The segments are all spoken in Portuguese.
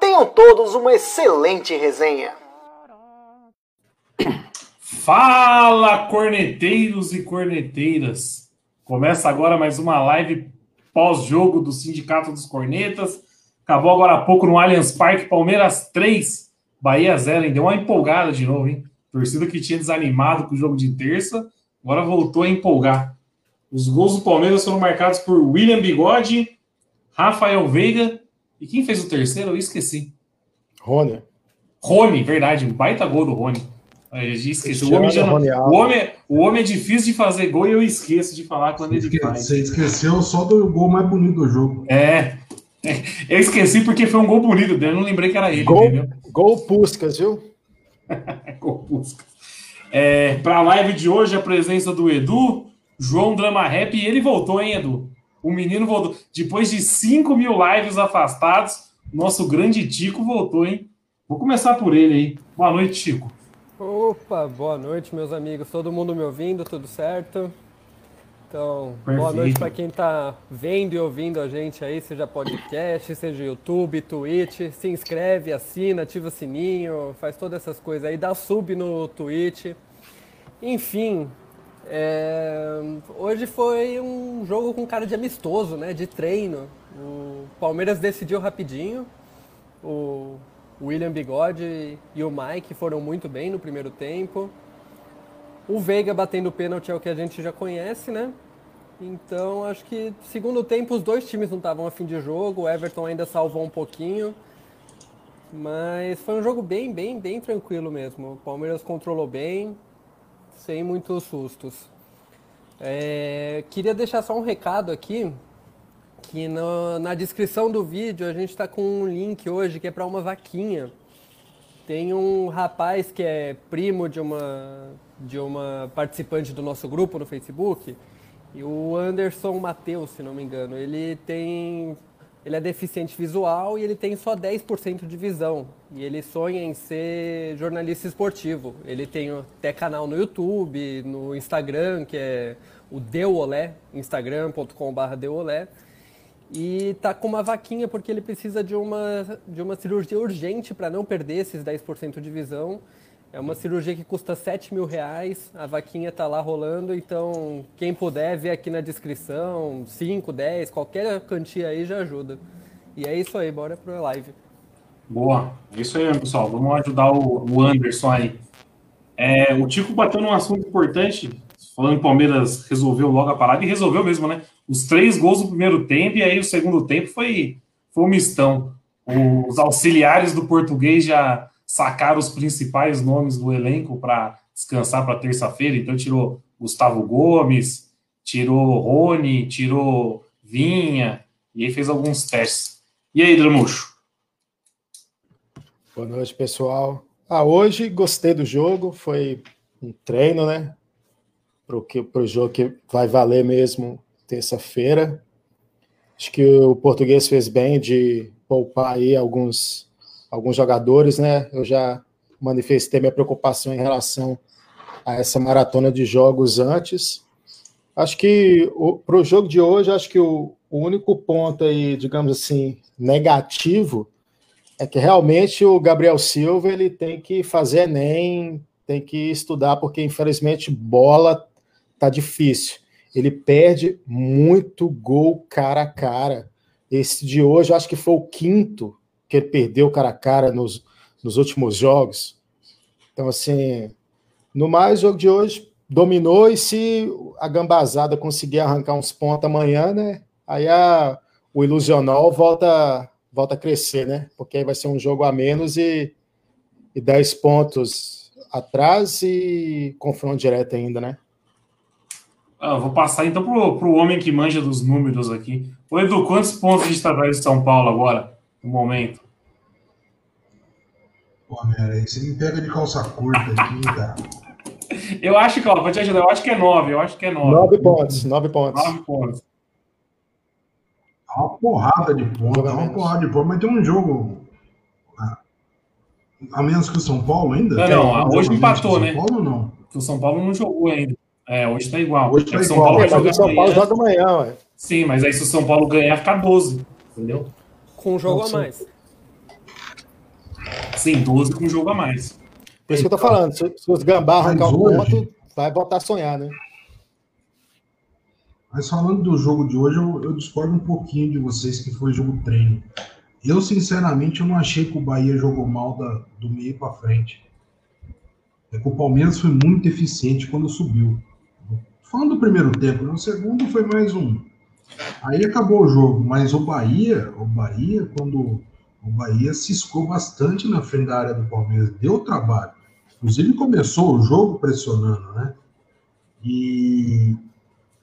Tenham todos uma excelente resenha. Fala, corneteiros e corneteiras! Começa agora mais uma live pós-jogo do Sindicato dos Cornetas. Acabou agora há pouco no Allianz Parque, Palmeiras 3, Bahia 0. Hein? Deu uma empolgada de novo, hein? Torcida que tinha desanimado com o jogo de terça, agora voltou a empolgar. Os gols do Palmeiras foram marcados por William Bigode, Rafael Veiga e quem fez o terceiro? Eu esqueci. Rony. Rony, verdade. Um baita gol do Rony. Eu esqueci. O homem, já não... o, homem, o homem é difícil de fazer gol e eu esqueço de falar quando ele faz. Você esqueceu só do gol mais bonito do jogo. É. Eu esqueci porque foi um gol bonito Eu não lembrei que era ele. Gol, entendeu? gol Puscas, viu? gol Puscas. É, Para a live de hoje, a presença do Edu, João Drama Rap, e ele voltou, hein, Edu? O menino voltou. Depois de 5 mil lives afastados, nosso grande Tico voltou, hein? Vou começar por ele aí. Boa noite, Chico. Opa, boa noite, meus amigos. Todo mundo me ouvindo, tudo certo? Então, Perfeito. boa noite para quem está vendo e ouvindo a gente aí, seja podcast, seja YouTube, Twitch. Se inscreve, assina, ativa o sininho, faz todas essas coisas aí, dá sub no Twitch. Enfim, é, hoje foi um jogo com cara de amistoso, né? De treino. O Palmeiras decidiu rapidinho. O William Bigode e o Mike foram muito bem no primeiro tempo. O Veiga batendo pênalti é o que a gente já conhece, né? Então acho que segundo tempo os dois times não estavam a fim de jogo. O Everton ainda salvou um pouquinho. Mas foi um jogo bem, bem, bem tranquilo mesmo. O Palmeiras controlou bem, sem muitos sustos. É, queria deixar só um recado aqui, que no, na descrição do vídeo a gente está com um link hoje que é para uma vaquinha. Tem um rapaz que é primo de uma, de uma participante do nosso grupo no Facebook, e o Anderson Matheus, se não me engano, ele tem ele é deficiente visual e ele tem só 10% de visão. E ele sonha em ser jornalista esportivo. Ele tem até canal no YouTube, no Instagram, que é o Deuolé, instagram.com.br Deuolé. E tá com uma vaquinha porque ele precisa de uma, de uma cirurgia urgente para não perder esses 10% de visão. É uma cirurgia que custa 7 mil reais, a vaquinha tá lá rolando, então quem puder ver aqui na descrição, 5, 10, qualquer quantia aí já ajuda. E é isso aí, bora pro live. Boa, é isso aí, pessoal. Vamos ajudar o, Anderson aí. É, o Tico bateu num assunto importante, falando que o Palmeiras resolveu logo a parada, e resolveu mesmo, né? Os três gols no primeiro tempo, e aí o segundo tempo foi, foi um mistão. Os auxiliares do português já sacar os principais nomes do elenco para descansar para terça-feira. Então tirou Gustavo Gomes, tirou Rony, tirou Vinha, e aí fez alguns testes. E aí, Dramucho? Boa noite, pessoal. Ah, hoje gostei do jogo, foi um treino, né? Para o jogo que vai valer mesmo terça-feira. Acho que o português fez bem de poupar aí alguns alguns jogadores, né? Eu já manifestei minha preocupação em relação a essa maratona de jogos antes. Acho que para o jogo de hoje, acho que o, o, único ponto aí, digamos assim, negativo é que realmente o Gabriel Silva ele tem que fazer Enem, tem que estudar, porque infelizmente bola tá difícil. Ele perde muito gol cara a cara. Esse de hoje, acho que foi o quinto que ele perdeu cara a cara nos, nos últimos jogos. Então, assim, no mais, o jogo de hoje dominou e se a gambazada conseguir arrancar uns pontos amanhã, né? Aí a, o ilusional volta, volta a crescer, né? Porque aí vai ser um jogo a menos e, e 10 pontos atrás e confronto direto ainda, né? Ah, vou passar então para o homem que manja dos números aqui. Ô Edu, quantos pontos a gente está atrás de São Paulo agora? No momento? Pô, Mera, você me pega de calça curta aqui, cara. Eu acho que, ó, vou te ajudar, eu acho que é nove, eu acho que é nove. Nove pontos, nove pontos. Nove pontos. Uma porrada de pontos, uma porrada de pontos, mas tem um jogo. Ah, a menos que o São Paulo ainda? Não, não, hoje empatou, né? São Paulo não? O São Paulo não jogou ainda. É, hoje tá igual. Hoje tá é São igual. Paulo é, mas o São Paulo joga amanhã, ué. Sim, mas aí se o São Paulo ganhar, fica 12. Entendeu? Com um jogo a mais. Sim, 12 com um jogo a mais. Por isso que eu tô falando, se, se os gambá arrancar o ponto, vai voltar a sonhar, né? Mas falando do jogo de hoje, eu, eu, discordo um pouquinho de vocês que foi jogo treino. Eu, sinceramente, eu não achei que o Bahia jogou mal da, do meio para frente. É que o Palmeiras foi muito eficiente quando subiu. Falando do primeiro tempo, no segundo foi mais um. Aí acabou o jogo, mas o Bahia, o Bahia, quando o Bahia ciscou bastante na frente da área do Palmeiras, deu trabalho. Inclusive começou o jogo pressionando, né? E,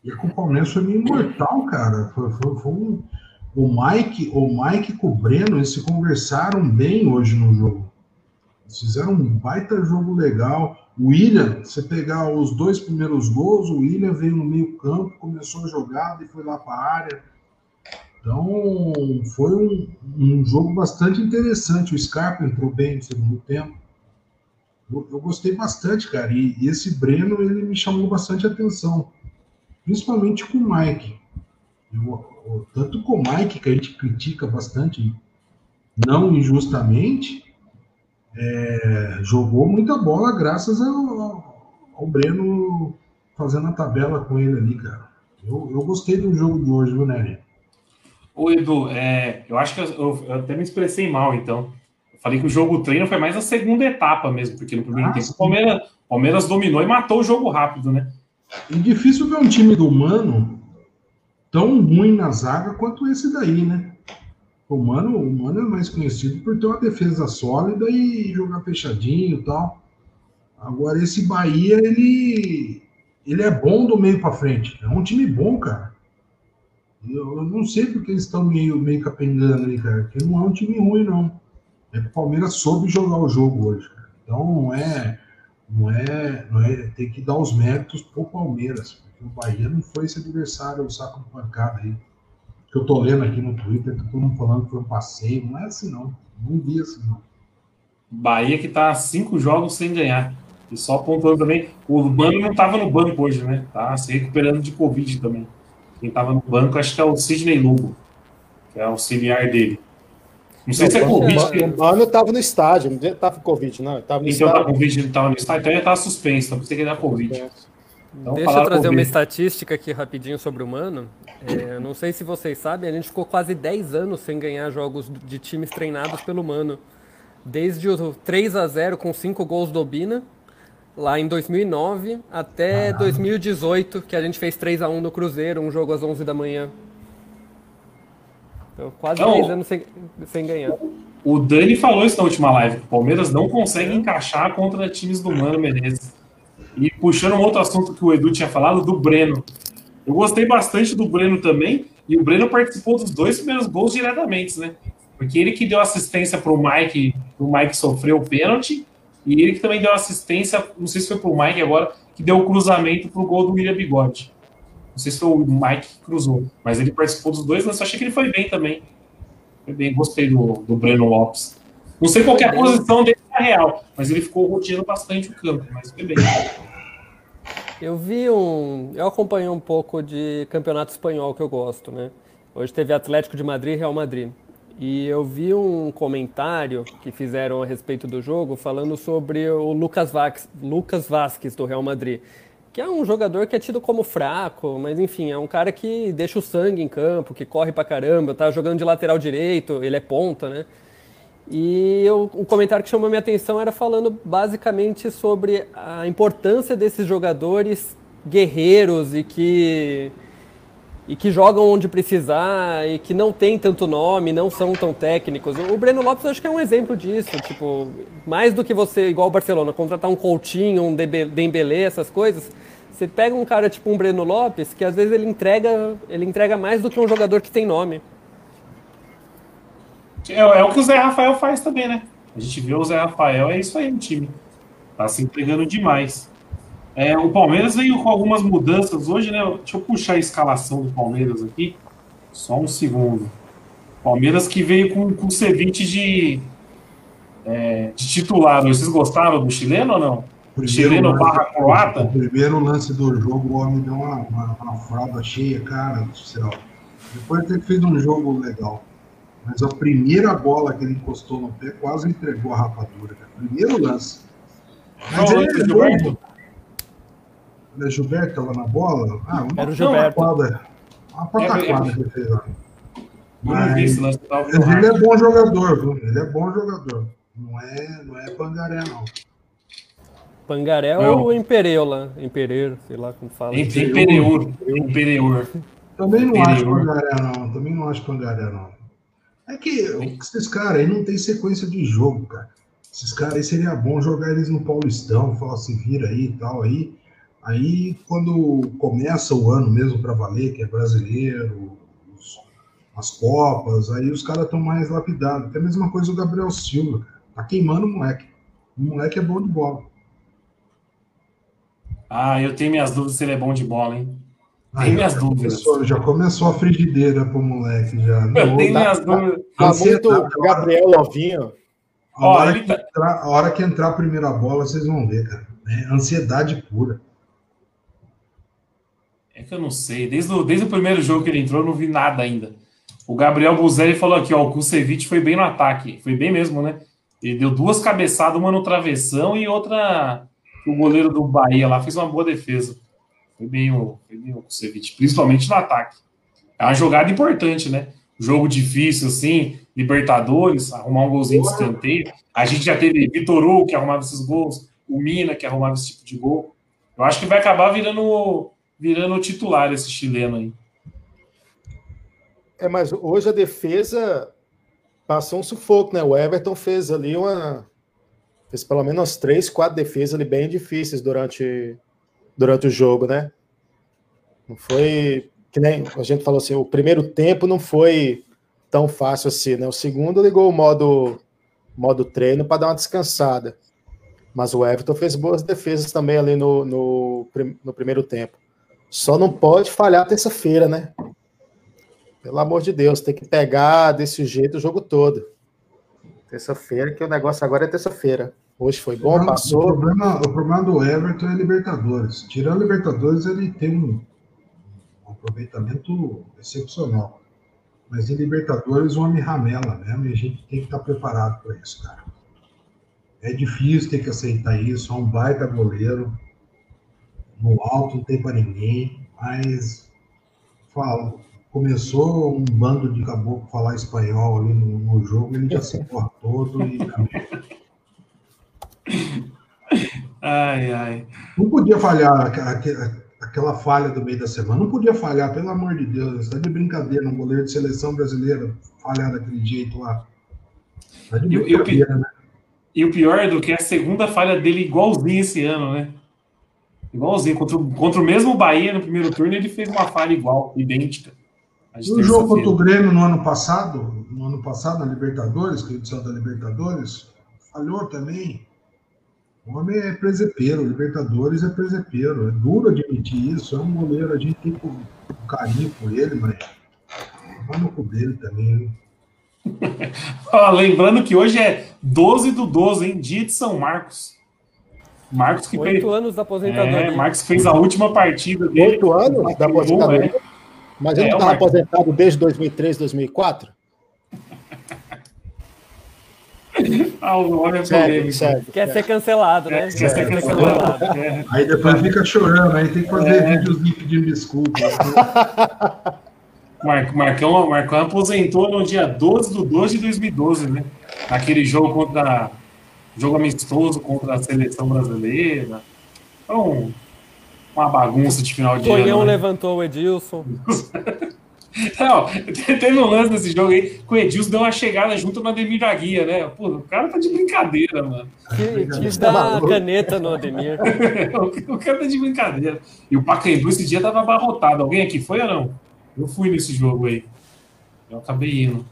e com o Palmeiras foi meio mortal, cara. Foi, foi, foi um, o Mike, o Mike com o Breno, eles se conversaram bem hoje no jogo. Eles fizeram um baita jogo legal. O William, você pegar os dois primeiros gols, o William veio no meio campo, começou a jogada e foi lá para a área. Então, foi um, um, jogo bastante interessante. O Scarpa entrou bem no segundo tempo. Eu, eu gostei bastante, cara. E, e, esse Breno, ele me chamou bastante atenção. Principalmente com o Mike. Eu, tanto com o Mike, que a gente critica bastante, não injustamente, é, jogou muita bola graças ao, ao, Breno fazendo a tabela com ele ali, cara. Eu, eu gostei do jogo de hoje, viu, Nery? Ô, Edu, é, eu acho que eu, eu, até me expressei mal, então. Eu falei que o jogo treino foi mais a segunda etapa mesmo, porque no primeiro ah, tempo o Palmeiras, Palmeiras dominou e matou o jogo rápido, né? E difícil ver um time do Mano tão ruim na zaga quanto esse daí, né? O Mano, o Mano é mais conhecido por ter uma defesa sólida e jogar fechadinho e tal. Agora, esse Bahia, ele, ele é bom do meio para frente. É um time bom, cara. Eu, não sei porque eles estão meio, meio capengando ali, cara. Porque não é um time ruim, não. É que o Palmeiras soube jogar o jogo hoje, cara. Então não é, não é, não é. Tem que dar os méritos pro Palmeiras. Porque o Bahia não foi esse adversário, o saco de pancada aí. Que eu tô lendo aqui no Twitter, tá todo mundo falando que foi um passeio. Não é assim, não. Não vi assim, não. Bahia que tá cinco jogos sem ganhar. E só apontando também, o Mano não tava no banco hoje, né? Tá se recuperando de Covid também. Quem estava no banco, acho que é o Sidney Lugo, que é auxiliar dele. Não sei não, se é Covid. O Mano estava no estádio, não estava com Covid, não. Tava no então, estádio. Covid, ele estava no estádio, então ele estava suspenso, então pensei que ele era Covid. Então, Deixa eu trazer uma estatística aqui rapidinho sobre o Mano. É, não sei se vocês sabem, a gente ficou quase 10 anos sem ganhar jogos de times treinados pelo Mano. Desde o 3 a 0 com 5 gols do Obina, lá em 2009 até 2018, que a gente fez 3 a 1 no Cruzeiro, um jogo às 11 da manhã. Então, quase não, 10 anos sem, sem ganhar. O Dani falou isso na última live, que o Palmeiras não consegue encaixar contra times do Mano Menezes. E puxando um outro assunto que o Edu tinha falado, do Breno. Eu gostei bastante do Breno também, e o Breno participou dos dois primeiros gols diretamente, né? Porque ele que deu assistência para o Mike, o Mike sofreu o pênalti, e ele que também deu assistência, não sei se foi pro Mike agora, que deu o cruzamento pro gol do William Bigode. Não sei se foi o Mike que cruzou, mas ele participou dos dois, eu achei que ele foi bem também. Foi bem, gostei do, do Breno Lopes. Não sei qual é a posição dele na real, mas ele ficou roteando bastante o campo, mas foi bem. Eu vi um. Eu acompanhei um pouco de campeonato espanhol que eu gosto, né? Hoje teve Atlético de Madrid e Real Madrid. E eu vi um comentário que fizeram a respeito do jogo falando sobre o Lucas, Vax, Lucas Vasquez do Real Madrid, que é um jogador que é tido como fraco, mas enfim, é um cara que deixa o sangue em campo, que corre pra caramba, tá jogando de lateral direito, ele é ponta, né? E eu, o comentário que chamou minha atenção era falando basicamente sobre a importância desses jogadores guerreiros e que e que jogam onde precisar e que não tem tanto nome, não são tão técnicos. O Breno Lopes acho que é um exemplo disso, tipo, mais do que você, igual o Barcelona, contratar um Coutinho, um Dembélé, essas coisas, você pega um cara tipo um Breno Lopes, que às vezes ele entrega, ele entrega mais do que um jogador que tem nome. É, é o que o Zé Rafael faz também, né? A gente vê o Zé Rafael, é isso aí no time. Tá se entregando demais. É, o Palmeiras veio com algumas mudanças hoje, né? Deixa eu puxar a escalação do Palmeiras aqui. Só um segundo. Palmeiras que veio com, com o Ceviche de, é, de titular. Vocês gostaram do chileno ou não? Primeiro chileno lance- barra croata? O primeiro lance do jogo, o homem deu uma, uma, uma fralda cheia, cara do céu. Depois que fez um jogo legal. Mas a primeira bola que ele encostou no pé quase entregou a rapadura. Cara. Primeiro lance. Mas ele é Gilberto? é Gilberto tava na bola? Ah, uma Era o Gilberto. pataquada. Uma pataquada que ele fez lá. Mas ele é bom jogador, viu? Ele é bom jogador. Não é, não é pangaré, não. Pangaré Não. ou Impereu lá? Impereiro, sei lá como fala. Imperior. Também não acho pangaré, não. Também não acho pangaré, não. É que esses caras aí não tem sequência de jogo, cara. Esses caras aí seria bom jogar eles no Paulistão, falar se vira aí e tal. Aí, aí quando começa o ano mesmo para valer, que é brasileiro, os- as Copas, aí os caras estão mais lapidados. Até a mesma coisa o Gabriel Silva, cara. Tá queimando o moleque. O moleque é bom de bola. Ah, eu tenho minhas dúvidas se ele é bom de bola, hein? Tem minhas já dúvidas. começou- já começou a frigideira pro moleque já. Eu Não, tenho tá- minhas dúvidas. Tá muito Gabriel Lovinho. A Ó, hora, tá- entrar, a hora que entrar a primeira bola, vocês vão ver, cara. É ansiedade pura. É que eu não sei. Desde o, desde o primeiro jogo que ele entrou, eu não vi nada ainda. O Gabriel Buzelli falou aqui, ó, o Kusevich foi bem no ataque. Foi bem mesmo, né? Ele deu duas cabeçadas, uma no travessão e outra o goleiro do Bahia lá fez uma boa defesa. Foi bem o, foi bem o Kusevich, principalmente no ataque. É uma jogada importante, né? Jogo difícil, assim, Libertadores, arrumar um golzinho de escanteio. A gente já teve Vitor Hugo, que arrumava esses gols, o Mina, que arrumava esse tipo de gol. Eu acho que vai acabar virando, virando titular esse chileno aí. É, mas hoje a defesa passou um sufoco, né? O Everton fez ali uma. Fez pelo menos três, quatro defesas ali bem difíceis durante, durante o jogo, né? Não foi. Que nem a gente falou assim, o primeiro tempo não foi tão fácil assim, né? O segundo ligou o modo, modo treino para dar uma descansada. Mas o Everton fez boas defesas também ali no, no, no primeiro tempo. Só não pode falhar terça-feira, né? Pelo amor de Deus, tem que pegar desse jeito o jogo todo. Terça-feira, que o negócio agora é terça-feira. Hoje foi bom, O passou. problema, o problema do Everton é Libertadores. Tirando Libertadores, ele tem um, um aproveitamento excepcional. Mas em Libertadores, o homem ramela mesmo e a gente tem que estar preparado para isso, cara. É difícil ter que aceitar isso. É um baita goleiro. No alto não tem para ninguém. Mas fala, começou um bando de caboclo falar espanhol ali no, no jogo, ele já se todo e Ai, ai. Não podia falhar aque- aque- aquela falha do meio da semana. Não podia falhar, pelo amor de Deus. Está de brincadeira um goleiro de seleção brasileira falhar daquele jeito lá. Tá de E o- e o brincadeira, né? E o pior é do que a segunda falha dele igualzinho esse ano, né? Igualzinho. Contra, o- contra o mesmo Bahia no primeiro turno, ele fez uma falha igual, idêntica. No jogo contra o. Grêmio no ano passado, no ano passado, na Libertadores, que é edição da Libertadores, falhou também. O homem é presepeiro, Libertadores é presepeiro. É duro admitir isso. É um goleiro, a gente tem um carinho por ele, mas vai no cu dele também. Ó, lembrando que hoje é 12 do 12, hein? Dia de São Marcos. Marcos que fez. Oito anos da aposentadoria. É, Marcos fez a última partida dele. Oito anos da aposentadoria. É. Mas ele É, não o estava Marcos. aposentado desde 2003, 2004? É. Quer ser cancelado, né? É, quer ser cancelado. É. Aí depois fica chorando, aí tem que fazer videozinho pedindo desculpa. Mar- Marcão, Marcão aposentou no dia 12 de 12 de 2012, né? Naquele jogo contra. Jogo amistoso contra a seleção brasileira. Então, uma bagunça de final de Tonhão ano. né? levantou o Edilson. Não, teve um lance nesse jogo aí que o Edilson deu uma chegada junto no Ademir da Guia, né? Pô, o cara tá de brincadeira, mano. Tá dá maluco. caneta no Ademir. o cara tá de brincadeira. E o Pacaembu esse dia tava abarrotado. Alguém aqui foi ou não? Eu fui nesse jogo aí. Eu acabei indo.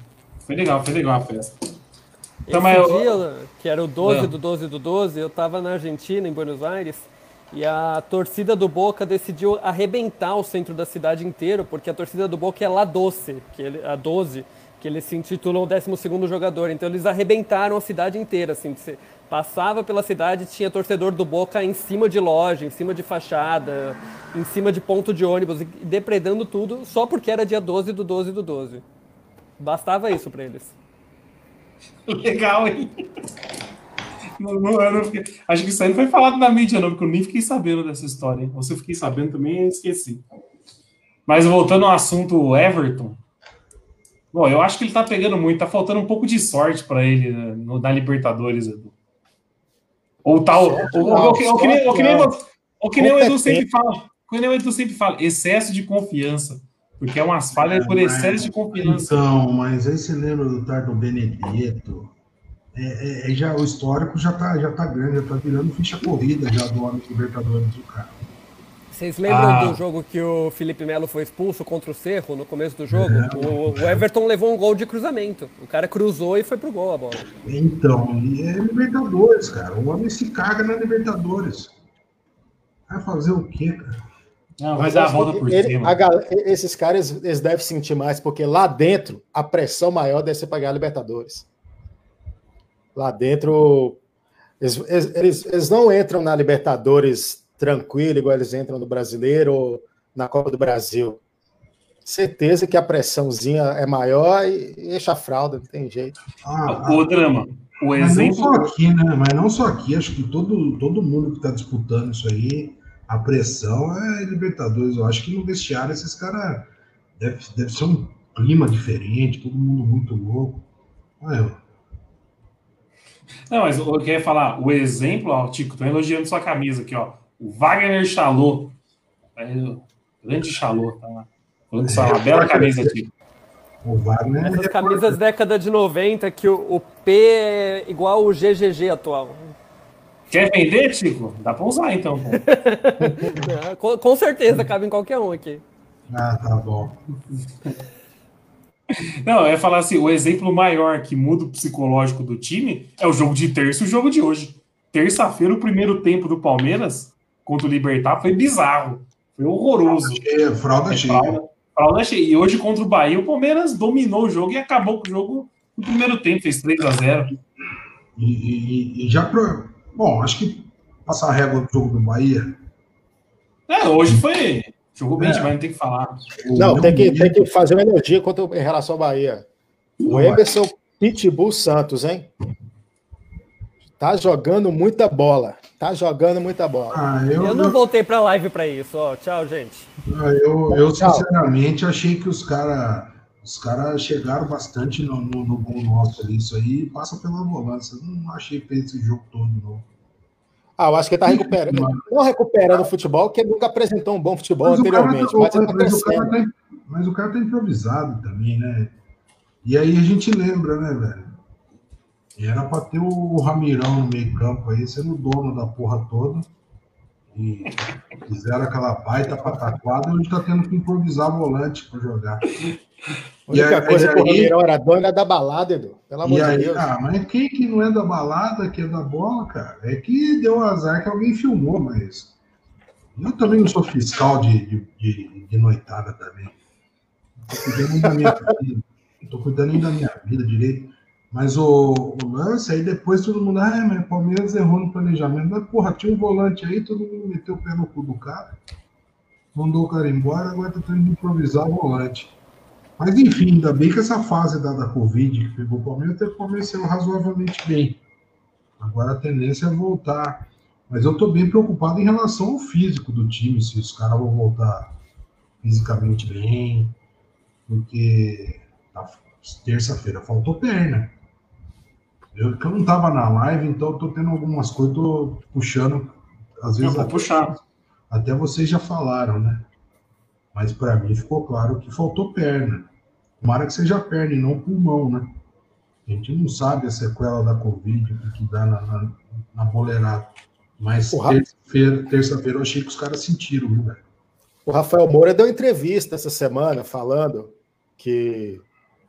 Foi legal, foi legal a festa. Então, Esse eu... dia, que era o 12 Não. do 12 do 12, eu estava na Argentina, em Buenos Aires, e a torcida do Boca decidiu arrebentar o centro da cidade inteiro, porque a torcida do Boca é La Doce, que ele, a 12, que eles se intitulam o 12 jogador. Então eles arrebentaram a cidade inteira, assim, você passava pela cidade tinha torcedor do Boca em cima de loja, em cima de fachada, em cima de ponto de ônibus, depredando tudo, só porque era dia 12 do 12 do 12. Bastava isso para eles. Legal, hein? Não, não, não fiquei... Acho que isso aí não foi falado na mídia, não, porque eu nem fiquei sabendo dessa história. Hein? Você fiquei sabendo também esqueci. Mas voltando ao assunto Everton. Bom, eu acho que ele tá pegando muito, tá faltando um pouco de sorte para ele né, no, na Libertadores, Edu. Ou tal. Ou, que nem, ou que nem o Edu sempre fala. Que nem o Edu sempre fala, excesso de confiança. Porque é umas falhas é, por excesso de confiança. Então, mas aí você lembra do Tardo Benedetto? É, é, é, já, o histórico já tá, já tá grande, já tá virando ficha corrida já do homem Libertadores do cara. Vocês lembram ah. do jogo que o Felipe Melo foi expulso contra o Cerro no começo do jogo? É, o, o, Everton levou um gol de cruzamento. O cara cruzou e foi pro gol a bola. Então, e é Libertadores, cara. O homem se caga na Libertadores. Vai fazer o quê, cara? Não, vai dar a volta por ele, cima. A, esses caras eles devem sentir mais, porque lá dentro a pressão maior deve ser pagar a Libertadores. Lá dentro, eles, eles, eles não entram na Libertadores tranquilo, igual eles entram no Brasileiro ou na Copa do Brasil. Certeza que a pressãozinha é maior e enche a fralda, não tem jeito. Ah, o drama, o exemplo. Mas não só aqui, né? Mas não só aqui, acho que todo, todo mundo que está disputando isso aí, a pressão é Libertadores. Eu acho que no vestiário esses caras deve, deve ser um clima diferente, todo mundo muito louco. Ah, Não, mas eu queria falar, o exemplo, ó, Tico, tô elogiando sua camisa aqui, ó. O Wagner Chalot. Grande Chalot, tá lá. Falando só, uma bela camisa aqui. O Wagner Essas camisas década de 90 que o, o P é igual o GGG atual. Quer vender, Chico? Dá pra usar então. com, com certeza, cabe em qualquer um aqui. Ah, tá bom. Não, ia falar assim: o exemplo maior que muda o psicológico do time é o jogo de terça e o jogo de hoje. Terça-feira, o primeiro tempo do Palmeiras contra o Libertar foi bizarro. Foi horroroso. Fralda cheia, fralda cheia. Fralda, fralda cheia. E hoje contra o Bahia, o Palmeiras dominou o jogo e acabou com o jogo no primeiro tempo, fez 3 a 0 E, e, e já pro... Bom, acho que passar a régua do jogo do Bahia. É, hoje foi. Jogou bem é. demais, não tem que falar. Não, tem que, tem que fazer uma energia quanto em relação ao Bahia. O Emerson Pitbull Santos, hein? Tá jogando muita bola. Tá jogando muita bola. Ah, eu, eu, não voltei pra live pra isso, ó. Tchau, gente. Ah, eu, eu sinceramente achei que os caras os cara chegaram bastante no, no, no gol nosso ali. Isso aí passa pela volância. Não achei que fez esse jogo todo, não. Ah, eu acho que ele tá recuperando. Não recuperando o futebol, porque ele nunca apresentou um bom futebol mas anteriormente. Tá, mas, tá mas, o cara tá, mas o cara tá improvisado também, né? E aí a gente lembra, né, velho? E era para ter o Ramirão no meio campo aí, sendo o dono da porra toda. E fizeram aquela baita pataquada, a gente tá tendo que improvisar volante para jogar. A única aí, coisa que o Ramirão era dono era da balada, Edu. Pelo amor de Deus. Ah, mas quem que não é da balada, que é da bola, cara? É que deu azar que alguém filmou, mas. Eu também não sou fiscal de, de, de, de noitada também. Tô cuidando da minha vida. Tô cuidando da minha vida direito. Mas o, o, lance, aí depois todo mundo, ah, mas o Palmeiras errou no planejamento. Mas, porra, tinha um volante aí, todo mundo meteu o pé no cu do cara, mandou o cara embora, agora tá tendo que improvisar o volante. Mas, enfim, ainda bem que essa fase da, da Covid que pegou o Palmeiras até convenceu razoavelmente bem. Agora a tendência é voltar. Mas eu tô bem preocupado em relação ao físico do time, se os caras vão voltar fisicamente bem, porque tá, terça-feira faltou perna. Eu, eu não estava na live, então tô tendo algumas coisas, tô puxando. Às vezes. Eu vou puxar. Até vocês já falaram, né? Mas para mim ficou claro que faltou perna. Tomara que seja perna e não pulmão, né? A gente não sabe a sequela da Covid, o que dá na, na, na boleirada. Mas terça-feira terça eu achei que os caras sentiram, velho? O Rafael Moura deu entrevista essa semana falando que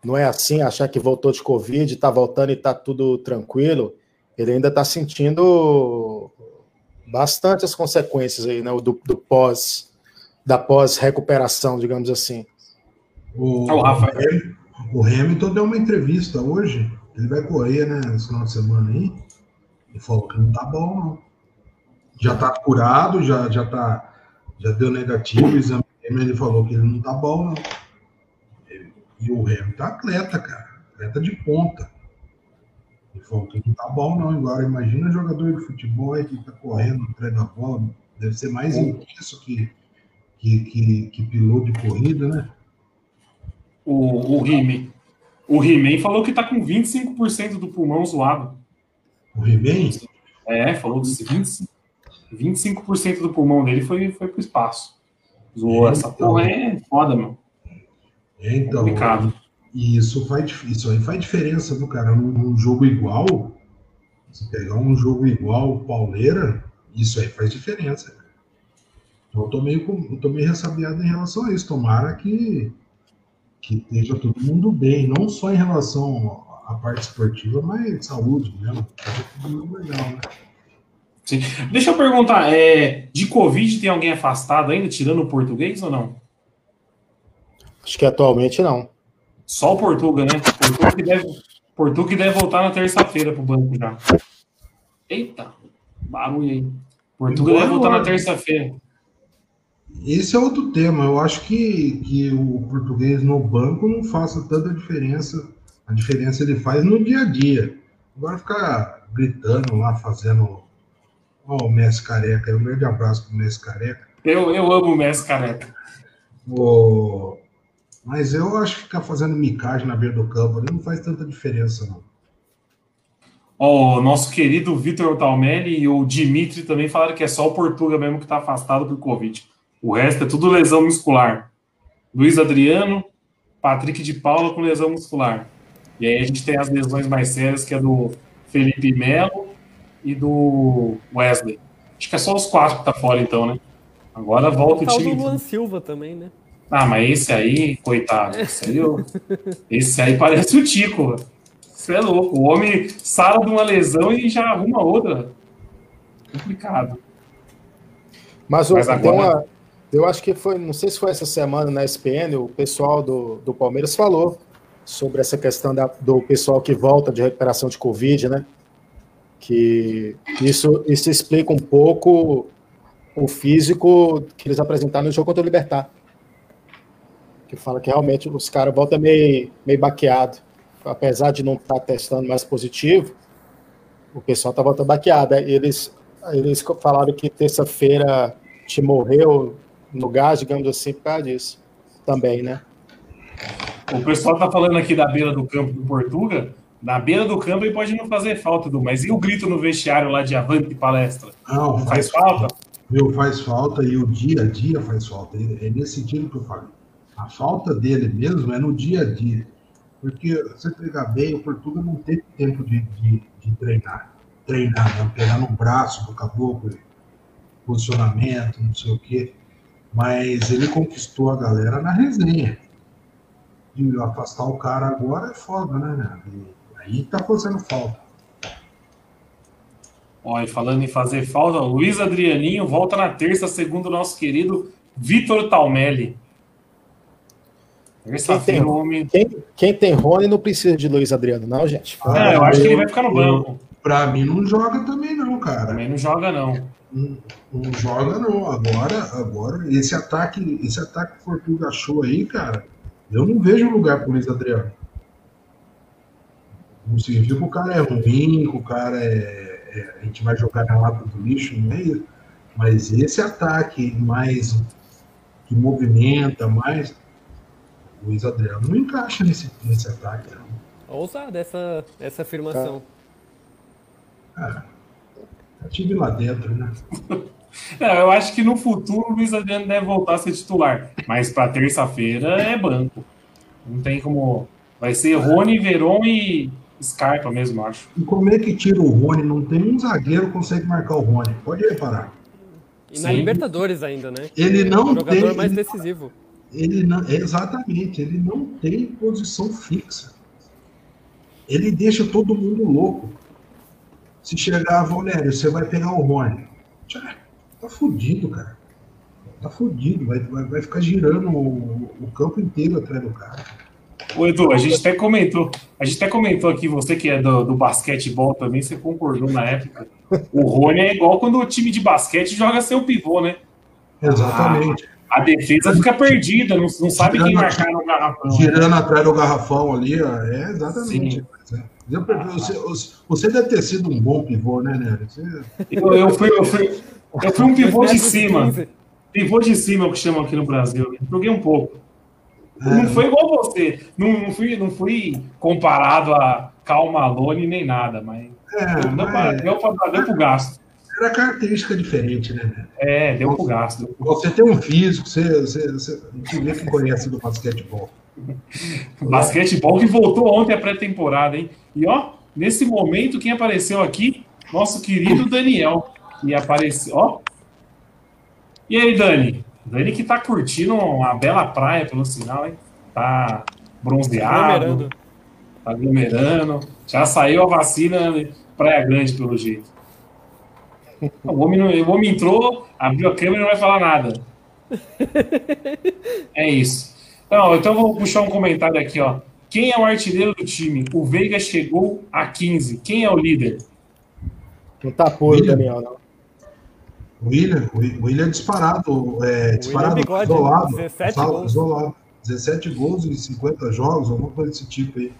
não é assim, achar que voltou de Covid, está voltando e está tudo tranquilo. Ele ainda está sentindo bastante as consequências aí, né? Do, do pós, da pós-recuperação, digamos assim. O, o, o Hamilton deu uma entrevista hoje. Ele vai correr, né, esse final de semana aí. Ele falou que não tá bom, não. Já tá curado, já, já tá. Já deu negativo, o exame ele falou que ele não tá bom, não. E o Hamilton é atleta, cara. Atleta de ponta. Ele falou que não tá bom, não. Agora, imagina jogador de futebol aí que tá correndo atrás da bola. Deve ser mais intenso que, que, que, que piloto de corrida, né? O, o Rime. O He-Man falou que tá com 25% do pulmão zoado. O He-Man? É, falou que 20, 25% do pulmão dele foi, foi pro espaço. Zoou. É, Essa então, porra é foda, meu. É, então, complicado. E isso, faz, isso aí faz diferença, viu, cara? Num, jogo igual, se pegar um jogo igual, pauleira, isso aí faz diferença. Então eu tô meio, eu tô meio ressabiado em relação a isso. Tomara que, que esteja todo mundo bem, não só em relação à parte esportiva, mas saúde mesmo. Mundo legal, né? Sim. Deixa eu perguntar, é, de Covid tem alguém afastado ainda, tirando o português ou não? Acho que atualmente não. Só o Portuga, né? Portuga que deve, Portuga que deve voltar na terça-feira pro banco já. Eita, barulho aí. Portuga deve voltar na terça-feira. Esse é outro tema. Eu acho que, que o português no banco não faça tanta diferença. A diferença ele faz no dia a dia. Agora ficar gritando lá, fazendo. Ó, oh, o Messi Careca. Um grande abraço pro Messi Careca. Eu, eu amo o Messi Careca. O... Mas eu acho que ficar fazendo micagem na beira do campo ali não faz tanta diferença, não. O nosso querido Vitor Talmelli e o Dimitri também falaram que é só o Portuga mesmo que está afastado por Covid. O resto é tudo lesão muscular. Luiz Adriano, Patrick de Paula com lesão muscular. E aí a gente tem as lesões mais sérias, que é do Felipe Melo e do Wesley. Acho que é só os quatro que tá fora, então, né? Agora volta o time. O Luan Silva também, né? Ah, mas esse aí, coitado, esse aí, esse aí parece o Tico. Você é louco. O homem sara de uma lesão e já arruma outra. Complicado. Mas, mas agora... Uma, eu acho que foi, não sei se foi essa semana na SPN, o pessoal do, do Palmeiras falou sobre essa questão da, do pessoal que volta de recuperação de Covid, né? Que isso, isso explica um pouco o físico que eles apresentaram no jogo contra o Libertar que fala que realmente os caras voltam meio, meio baqueado. Apesar de não estar tá testando mais positivo, o pessoal tá voltando baqueado. Eles, eles falaram que terça-feira te morreu no gás, digamos assim, por causa disso também, né? O pessoal tá falando aqui da beira do campo do Portuga. Na beira do campo ele pode não fazer falta, do mas e o grito no vestiário lá de avante de palestra? Não, faz, faz falta? Meu, faz falta e o dia a dia faz falta. É nesse sentido que eu falo. A falta dele mesmo é no dia a dia. Porque você pegar bem, o Portugal não teve tempo de, de, de treinar. Treinar, né? pegar no braço do caboclo, posicionamento, não sei o quê. Mas ele conquistou a galera na resenha. E afastar o cara agora é foda, né? aí tá fazendo falta. Olha, falando em fazer falta, Luiz Adrianinho volta na terça, segundo o nosso querido Vitor Talmelli. Quem tem, quem, quem tem Rony não precisa de Luiz Adriano, não, gente. É, eu acho que ele vai ficar no banco. Pra mim não joga também, não, cara. Também não joga, não. Não, não joga, não. Agora, agora, esse ataque, esse ataque que o Fortuna achou aí, cara, eu não vejo lugar pro Luiz Adriano. Não significa que o cara é ruim, que o cara é, é, A gente vai jogar na lata do lixo, não é isso. Mas esse ataque mais que movimenta, mais Luiz Adriano não encaixa nesse, nesse ataque, não. Ousada essa, essa afirmação. Cara, eu tive lá dentro, né? É, eu acho que no futuro o Luiz Adriano deve voltar a ser titular. Mas para terça-feira é banco. Não tem como. Vai ser Rony, Veron e Scarpa mesmo, acho. E como é que tira o Rony? Não tem um zagueiro que consegue marcar o Rony. Pode reparar. E na Sim. Libertadores ainda, né? Ele não é o jogador tem, mais decisivo ele não, exatamente, ele não tem posição fixa. Ele deixa todo mundo louco. Se chegar, Valério, você vai pegar o Rony. Tá fudido, cara. Tá fudido. Vai, vai, vai ficar girando o, o campo inteiro atrás do cara. Ô, Edu, a gente até comentou, a gente até comentou aqui, você que é do, do basquetebol também, você concordou na época. O Rony é igual quando o time de basquete joga sem o pivô, né? Exatamente. A, a defesa fica perdida, não, não sabe girando, quem marcar no garrafão. Girando né? atrás do garrafão ali, ó. é exatamente. Você, você deve ter sido um bom pivô, né, Nery? Você... Eu, eu, fui, eu, fui, eu fui um pivô de cima. Pivô de cima é o que chamam aqui no Brasil. Joguei um pouco. É. Não foi igual você. Não, não, fui, não fui comparado a Cal Malone nem nada, mas. É, deu, pra, é. deu, pra, deu pro gasto. Era característica diferente, né? É, deu pro gasto. Você tem um físico, você, você, você, você vê que conhece do basquetebol. basquetebol que voltou ontem a pré-temporada, hein? E ó, nesse momento, quem apareceu aqui? Nosso querido Daniel. E apareceu, ó. E aí, Dani? Dani que tá curtindo uma bela praia, pelo sinal, hein? Tá bronzeado. Tá aglomerando. Já saiu a vacina Praia Grande, pelo jeito. O homem, não, o homem entrou, abriu a câmera e não vai falar nada. É isso. Então, então vou puxar um comentário aqui, ó. Quem é o artilheiro do time? O Veiga chegou a 15. Quem é o líder? Não tá puro, Daniel, não. William, William disparado, é, disparado, Bigode, isolado, 17 gols. isolado. 17 gols em 50 jogos, alguma coisa desse tipo aí.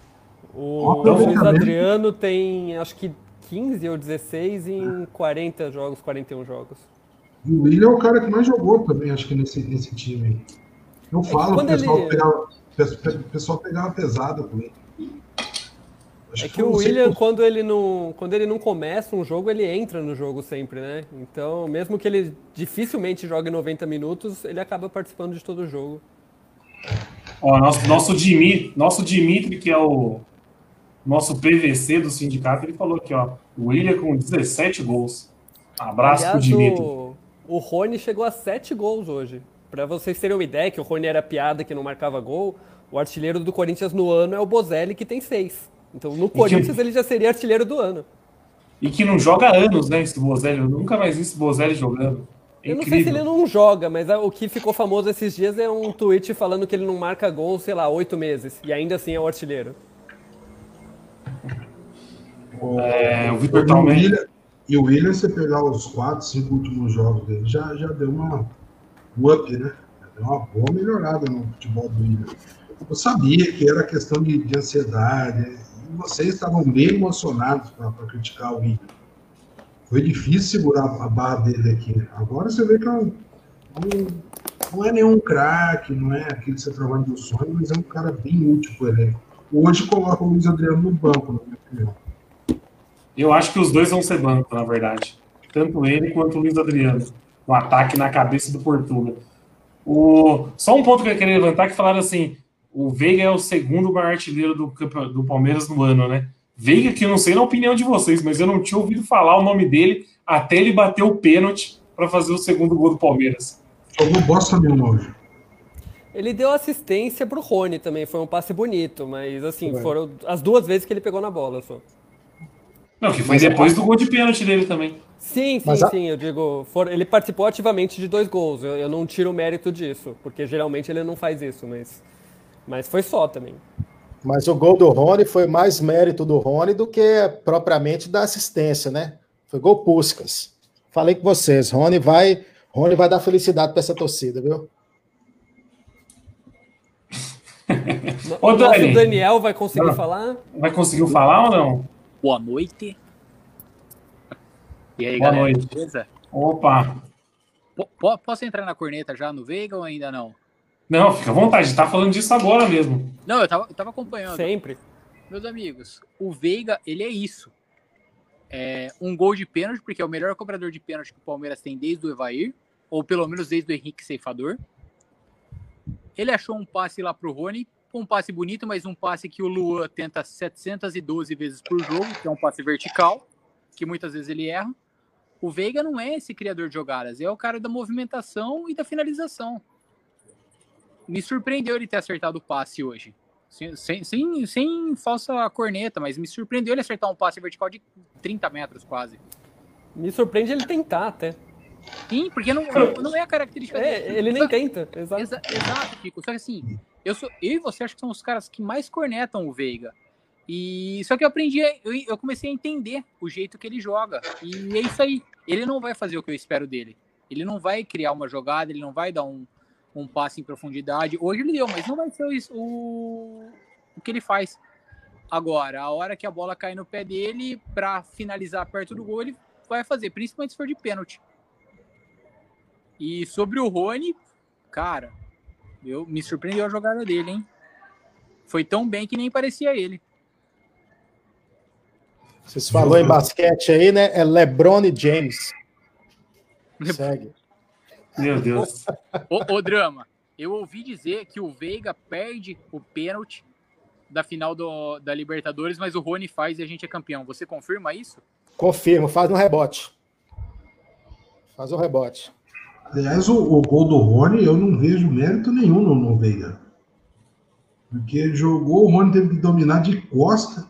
O Luiz Adriano tem acho que 15 ou 16 em 40 jogos, 41 jogos. E o William é o cara que mais jogou também, acho que nesse, nesse time. Eu é falo, o pessoal, ele... pegava, o pessoal pegava pesado com ele. Acho é que, que o William, quando ele, não, quando ele não começa um jogo, ele entra no jogo sempre, né? Então, mesmo que ele dificilmente jogue 90 minutos, ele acaba participando de todo o jogo. Ó, nosso, nosso, Dimitri, nosso Dimitri, que é o nosso PVC do sindicato, ele falou aqui, ó. O William com 17 gols. Abraço Aliás, pro Dimitri. O, o Rony chegou a 7 gols hoje. Para vocês terem uma ideia, que o Rony era piada que não marcava gol, o artilheiro do Corinthians no ano é o Bozelli, que tem 6. Então no Corinthians que... ele já seria artilheiro do ano. E que não joga há anos, né, esse Bozelli. Eu nunca mais vi esse Bozelli jogando. É eu não sei se ele não joga, mas o que ficou famoso esses dias é um tweet falando que ele não marca gol, sei lá, oito meses. E ainda assim é o artilheiro. É, o Vitor também. E o William, você pegar os quatro, cinco últimos jogos dele, já, já deu uma um up, né? Deu uma boa melhorada no futebol do William. Eu sabia que era questão de, de ansiedade, vocês estavam bem emocionados para criticar o William. Foi difícil segurar a barra dele aqui. Agora você vê que é um, um, não é nenhum craque, não é aquele trabalha do sonho, mas é um cara bem útil para ele. Hoje coloca o Luiz Adriano no banco, na minha opinião. Eu acho que os dois vão ser banco, na verdade. Tanto ele quanto o Luiz Adriano. Um ataque na cabeça do Portugal. O... Só um ponto que eu queria levantar, que falaram assim, o Veiga é o segundo maior artilheiro do, do Palmeiras no ano, né? Veiga, que eu não sei na opinião de vocês, mas eu não tinha ouvido falar o nome dele até ele bater o pênalti para fazer o segundo gol do Palmeiras. Jogou bosta nenhuma hoje. Ele deu assistência pro Rony também, foi um passe bonito, mas assim, é. foram as duas vezes que ele pegou na bola só. Não, que foi mas depois do gol de pênalti dele também. Sim, sim, a... sim, eu digo, for, ele participou ativamente de dois gols, eu, eu não tiro o mérito disso, porque geralmente ele não faz isso, mas mas foi só também. Mas o gol do Rony foi mais mérito do Rony do que propriamente da assistência, né? Foi gol Puscas. Falei com vocês, Rony vai, Rony vai dar felicidade para essa torcida, viu? Dani, Daniel vai conseguir não, falar? Vai conseguir falar ou não? Boa noite. E aí, Boa galera, noite. beleza? Opa! P posso entrar na corneta já no Veiga ou ainda não? Não, fica à vontade, tá falando disso agora mesmo. Não, eu tava, eu tava acompanhando. Sempre. Meus amigos, o Veiga, ele é isso. É um gol de pênalti, porque é o melhor cobrador de pênalti que o Palmeiras tem desde o Evair, ou pelo menos desde o Henrique Ceifador. Ele achou um passe lá pro Rony, um passe bonito, mas um passe que o Luan tenta 712 vezes por jogo, que é um passe vertical, que muitas vezes ele erra. O Veiga não é esse criador de jogadas, é o cara da movimentação e da finalização. me surpreendeu ele ter acertado o passe hoje. Sem, sem, sem, sem, falsa corneta, mas me surpreendeu ele acertar um passe vertical de 30 metros quase. Me surpreende ele tentar até. Sim, porque não, não, não é a característica é, dele. Ele nem só, tenta. Exato. Exa, exato, Kiko. Só que assim, eu, sou, eu e você acho que são os caras que mais cornetam o Veiga. E só que eu aprendi, eu, eu comecei a entender o jeito que ele joga. E é isso aí. Ele não vai fazer o que eu espero dele. Ele não vai criar uma jogada, ele não vai dar um, um passe em profundidade. Hoje ele deu, mas não vai ser o, o que ele faz. Agora, a hora que a bola cai no pé dele para finalizar perto do gol, ele vai fazer, principalmente se for de pênalti. E sobre o Rony, cara, eu me surpreendeu a jogada dele, hein? Foi tão bem que nem parecia ele. Vocês falou em basquete aí, né? É LeBron e James. Segue. Meu Deus. Ô, ô, Drama, eu ouvi dizer que o Veiga perde o pênalti da final do, da Libertadores, mas o Rony faz e a gente é campeão. Você confirma isso? Confirmo, faz no rebote. Faz o rebote. Aliás, o, o, gol do Rony, eu não vejo mérito nenhum no, no Veiga. Porque ele jogou, o Rony teve que dominar de costa.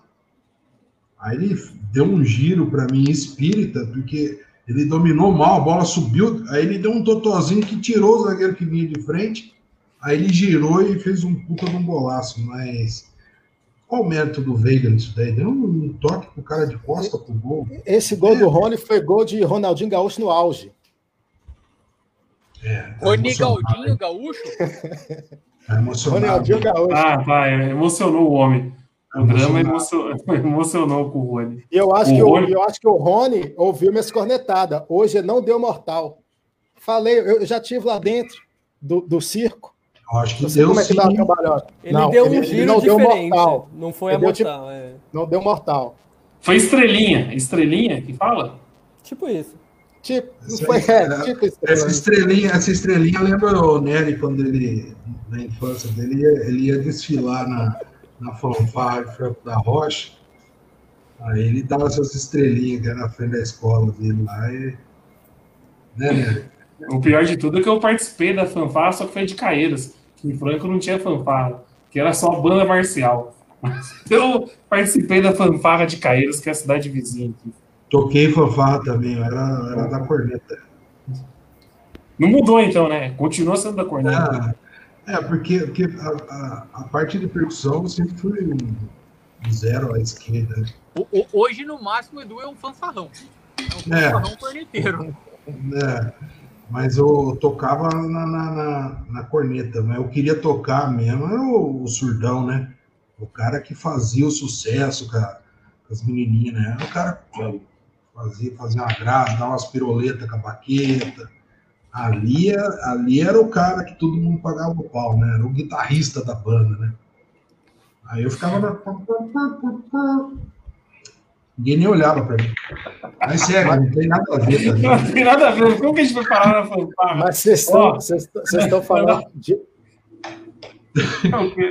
Aí ele deu um giro para mim espírita, porque ele dominou mal, a bola subiu, aí ele deu um totozinho que tirou o zagueiro que vinha de frente, aí ele girou e fez um puta de um golaço, mas qual o mérito do Veiga nisso daí? Deu um toque pro cara de costa pro gol. Esse gol é. do Rony foi gol de Ronaldinho Gaúcho no auge. É, tá Rony Galdinho Gaúcho? Tá Ronaldinho Gaúcho. Ah, tá, emocionou o homem. O drama emocionou, emocionou com o Rony. E eu acho, o que Rony... eu, eu acho que o Rony ouviu minhas cornetadas. Hoje não deu mortal. Falei, eu já tive lá dentro do, do circo. Eu acho que deu como é que sim. Ele não, deu um ele, giro ele não diferente. Deu mortal. Não foi ele a mortal. Tipo, é. Não deu mortal. Foi estrelinha. Estrelinha que fala? Tipo isso. Tipo, não foi, é, tipo estrelinha. Essa estrelinha, essa estrelinha lembra o Nery quando ele, na infância dele, ia, ele ia desfilar na na fanfarra Franco da Rocha. Aí ele dava essas estrelinhas que era na frente da escola dele lá. E... Né, né? O pior de tudo é que eu participei da fanfarra, só que foi de Caeiras. Que em Franco não tinha fanfarra, que era só banda marcial. Eu participei da fanfarra de Caeiras, que é a cidade vizinha aqui. Toquei fanfarra também, era, era da corneta. Não mudou então, né? Continua sendo da corneta. Ah, é, porque, porque a, a, a, parte de percussão sempre foi um, zero à esquerda. O, o, hoje, no máximo, o Edu é um fanfarrão. É um é. fanfarrão é. corneteiro. É, mas eu tocava na, na, na, na, corneta, mas eu queria tocar mesmo, era o, o, surdão, né? O cara que fazia o sucesso com, a, com as menininhas, né? Era o cara fazia, fazia uma graça, dava umas piroletas com a baqueta Ali, ali era o cara que todo mundo pagava o pau, né? Era o guitarrista da banda, né? Aí eu ficava na. Ninguém nem olhava para mim. Mas sério, não tem nada a ver. Também. Não tem nada a ver. Como que a gente vai parar na fanfarra? Mas vocês estão, vocês estão falando de. Eu,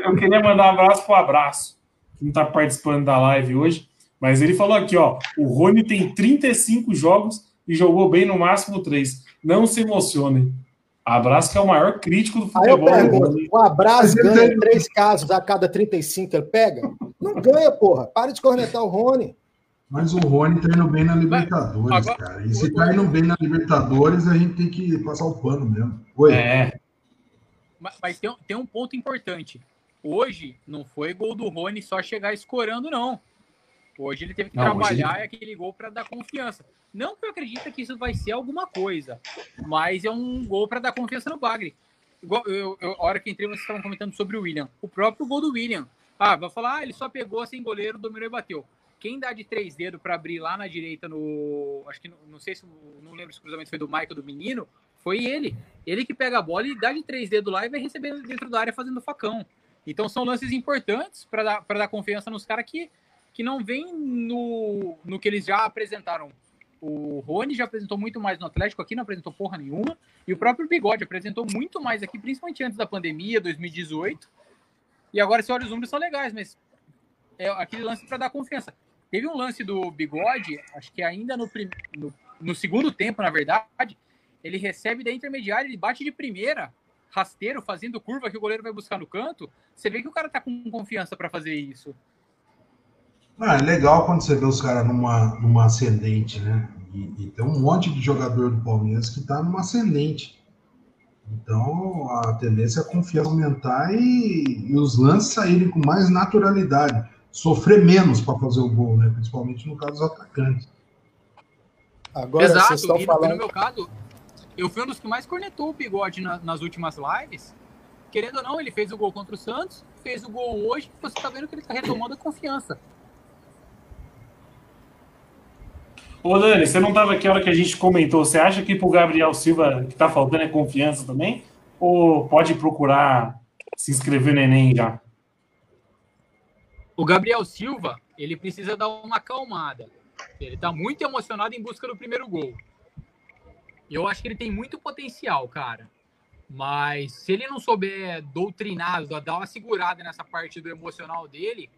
eu queria mandar um abraço pro abraço, que não está participando da live hoje. Mas ele falou aqui, ó. O Rony tem 35 jogos e jogou bem no máximo 3. Não se emocionem. Abraço que é o maior crítico do futebol. Aí eu pergunto, o Abraço ganha tem... três casos a cada 35 que ele pega? Não ganha, porra. Para de cornetar o Rony. Mas o Rony tá indo bem na Libertadores, Agora, cara. E se tá indo bem na Libertadores, a gente tem que passar o pano mesmo. Oi. É. Mas, mas tem, tem um ponto importante. Hoje não foi gol do Rony só chegar escorando, não. Hoje ele teve que não, trabalhar ele... aquele gol para dar confiança. Não que eu acredite que isso vai ser alguma coisa, mas é um gol para dar confiança no Bagre. Igual, eu, eu, a hora que entrei, vocês estavam comentando sobre o William. O próprio gol do William. Ah, vai falar, ah, ele só pegou sem goleiro, dominou e bateu. Quem dá de três dedos para abrir lá na direita no. Acho que não, sei se. Não lembro se o cruzamento foi do Michael do menino. Foi ele. Ele que pega a bola e dá de três dedos lá e vai receber dentro da área fazendo facão. Então são lances importantes para dar, dar confiança nos caras que, que não vem no, no que eles já apresentaram o Rony já apresentou muito mais no Atlético, aqui não apresentou porra nenhuma. E o próprio Bigode apresentou muito mais aqui, principalmente antes da pandemia, 2018. E agora, se olha, os números são legais, mas é aquele lance para dar confiança. Teve um lance do Bigode, acho que ainda no, no, no, segundo tempo, na verdade, ele recebe da intermediária, ele bate de primeira. rasteiro, fazendo curva que o goleiro vai buscar no canto, você vê que o cara tá com confiança para fazer isso. Ah, é legal quando você vê os caras numa, numa ascendente, né? E, e, tem um monte de jogador do Palmeiras que tá numa ascendente. Então a tendência é a confiança aumentar e, e os lances saírem com mais naturalidade. Sofrer menos para fazer o gol, né? Principalmente no caso dos atacantes. Agora, Exato, vocês estão falando... no meu caso, eu fui um dos que mais cornetou o bigode na, nas últimas lives. Querendo ou não, ele fez o gol contra o Santos, fez o gol hoje, você tá vendo que ele tá retomando a confiança. Ô, Dani, você não estava aqui a hora que a gente comentou. Você acha que para o Gabriel Silva que está faltando é confiança também? Ou pode procurar se inscrever no Enem já? O Gabriel Silva, ele precisa dar uma acalmada. Ele está muito emocionado em busca do primeiro gol. Eu acho que ele tem muito potencial, cara. Mas se ele não souber doutrinar, dar uma segurada nessa parte do emocional dele,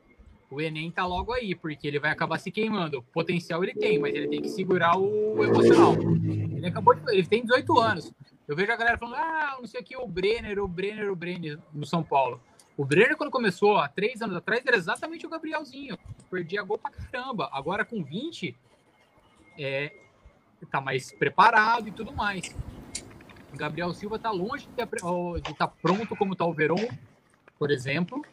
o Enem tá logo aí, porque ele vai acabar se queimando. Potencial ele tem, mas ele tem que segurar o emocional. Ele acabou de, ele tem 18 anos. Eu vejo a galera falando, ah, não sei o que, o Brenner, o Brenner, o Brenner no São Paulo. O Brenner, quando começou há três anos atrás, era exatamente o Gabrielzinho. Perdia gol pra caramba. Agora com 20, é, tá mais preparado e tudo mais. O Gabriel Silva tá longe de estar tá pronto como tá o Verón, por exemplo.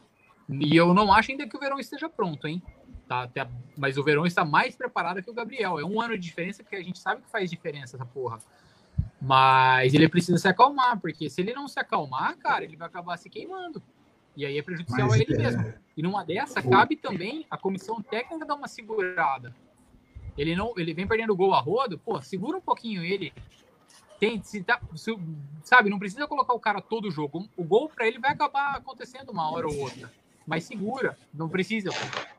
E eu não acho ainda que o Verão esteja pronto, hein? Tá, até, mas o Verão está mais preparado que o Gabriel. É um ano de diferença, porque a gente sabe que faz diferença essa porra. Mas ele precisa se acalmar, porque se ele não se acalmar, cara, ele vai acabar se queimando. E aí é prejudicial mas, a ele é... mesmo. E numa dessa, cabe também a comissão técnica dar uma segurada. Ele não, ele vem perdendo gol a rodo, pô, segura um pouquinho ele. Tem, se tá, se, sabe, não precisa colocar o cara todo o jogo. O gol para ele vai acabar acontecendo uma hora ou outra mas segura, não precisa.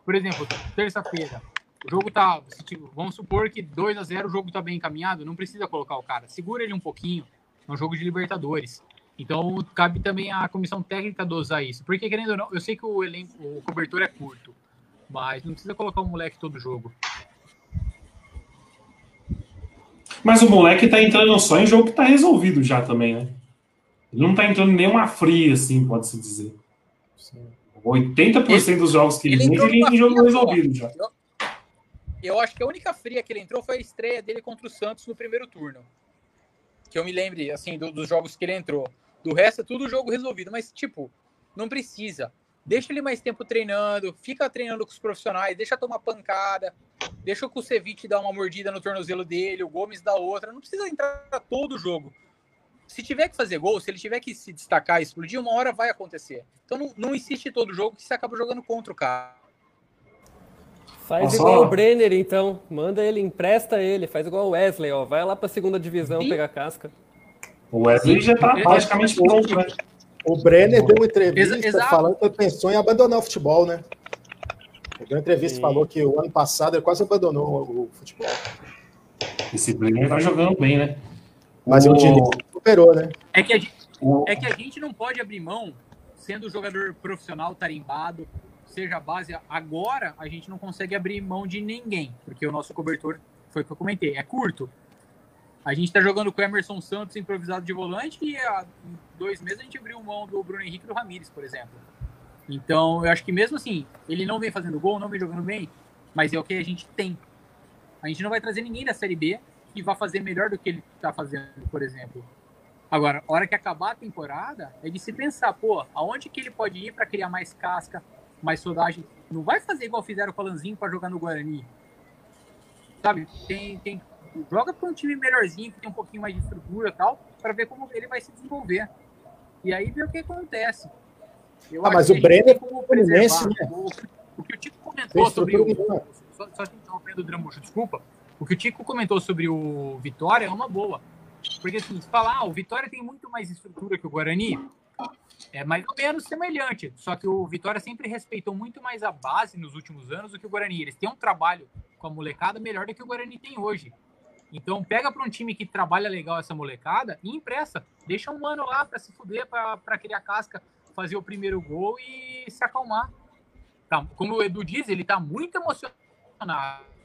Por exemplo, terça-feira, o jogo tá, tipo, vamos supor que 2 a 0 o jogo tá bem encaminhado, não precisa colocar o cara, segura ele um pouquinho, é um jogo de Libertadores. Então, cabe também a comissão técnica dosar isso. Porque, querendo ou não, eu sei que o elenco, o cobertor é curto, mas não precisa colocar o moleque todo jogo. Mas o moleque tá entrando só em jogo que tá resolvido já também, né? Ele não tá entrando nem uma fria, assim, pode-se dizer. 80% ele, dos jogos que ele, ele vende, ele tem jogo resolvido já. Eu, eu acho que a única fria que ele entrou foi a estreia dele contra o Santos no primeiro turno. Que eu me lembre, assim, do, dos jogos que ele entrou. Do resto é tudo jogo resolvido. Mas, tipo, não precisa. Deixa ele mais tempo treinando, fica treinando com os profissionais, deixa tomar pancada, deixa o Kusevich dar uma mordida no tornozelo dele, o Gomes dar outra. Não precisa entrar todo o jogo se tiver que fazer gol, se ele tiver que se destacar e explodir, uma hora vai acontecer. Então não, não insiste todo jogo que você acaba jogando contra o cara. Faz Nossa. igual o Brenner, então. Manda ele, empresta ele. Faz igual o Wesley, ó. Vai lá pra segunda divisão Sim. pegar casca. O Wesley já tá praticamente pronto, né? O Brenner deu uma entrevista Exato. falando que pensou em abandonar o futebol, né? Ele deu uma entrevista e falou que o ano passado ele quase abandonou o futebol. Esse Brenner tá jogando bem, né? Mas o, o Diniz superou, né? É que, a gente, é que a gente não pode abrir mão, sendo jogador profissional tarimbado, seja base. Agora a gente não consegue abrir mão de ninguém, porque o nosso cobertor, foi o que eu comentei, é curto. A gente está jogando com o Emerson Santos improvisado de volante e há dois meses a gente abriu mão do Bruno Henrique e do Ramires, por exemplo. Então, eu acho que mesmo assim, ele não vem fazendo gol, não vem jogando bem, mas é o que a gente tem. A gente não vai trazer ninguém da Série B que vá fazer melhor do que ele está fazendo, por exemplo. Agora, a hora que acabar a temporada, é de se pensar, pô, aonde que ele pode ir para criar mais casca, mais soldagem? Não vai fazer igual fizeram com o Alanzinho para jogar no Guarani. Sabe? Tem, tem, joga para um time melhorzinho, que tem um pouquinho mais de estrutura e tal, para ver como ele vai se desenvolver. E aí ver o que acontece. Eu ah, mas o Brenner é como preservar. Né? O, o, que o Tico comentou sobre o. Só, só interrompendo o Dramucho, desculpa. O que o Tico comentou sobre o Vitória é uma boa porque assim, se falar, ah, o Vitória tem muito mais estrutura que o Guarani, é mais ou menos semelhante. Só que o Vitória sempre respeitou muito mais a base nos últimos anos do que o Guarani. Eles têm um trabalho com a molecada melhor do que o Guarani tem hoje. Então pega para um time que trabalha legal essa molecada e impressa. Deixa um mano lá para se fuder, para criar casca, fazer o primeiro gol e se acalmar. Tá, como o Edu diz, ele tá muito emocionado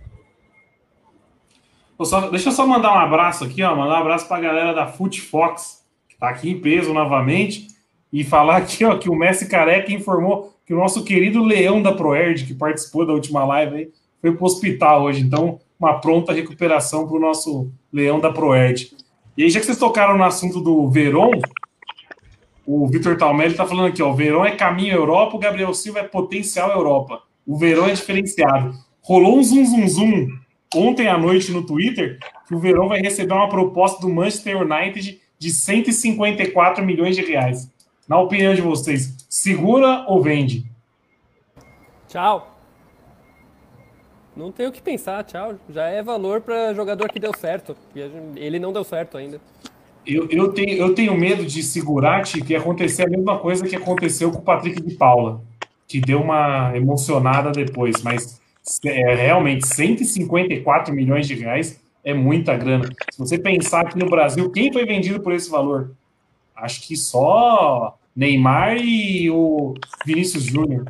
só, deixa eu só mandar um abraço aqui, ó. Mandar um abraço pra galera da Foot Fox, que tá aqui em peso novamente, e falar aqui ó, que o Messi Careca informou que o nosso querido Leão da Proerd, que participou da última live, aí, foi para o hospital hoje. Então, uma pronta recuperação para o nosso Leão da Proerd. E aí, já que vocês tocaram no assunto do Veron, o Vitor Talmelli está falando aqui, ó, o Verão é caminho Europa, o Gabriel Silva é potencial Europa. O Verão é diferenciado. Rolou um zum zum zum ontem à noite no Twitter que o Verão vai receber uma proposta do Manchester United de 154 milhões de reais. Na opinião de vocês, segura ou vende? Tchau. Não tem o que pensar, tchau. Já é valor para jogador que deu certo. Ele não deu certo ainda. Eu, eu, tenho, eu tenho medo de segurar, que acontecer a mesma coisa que aconteceu com o Patrick de Paula, que deu uma emocionada depois, mas é, realmente 154 milhões de reais é muita grana. Se você pensar aqui no Brasil, quem foi vendido por esse valor? Acho que só Neymar e o Vinícius Júnior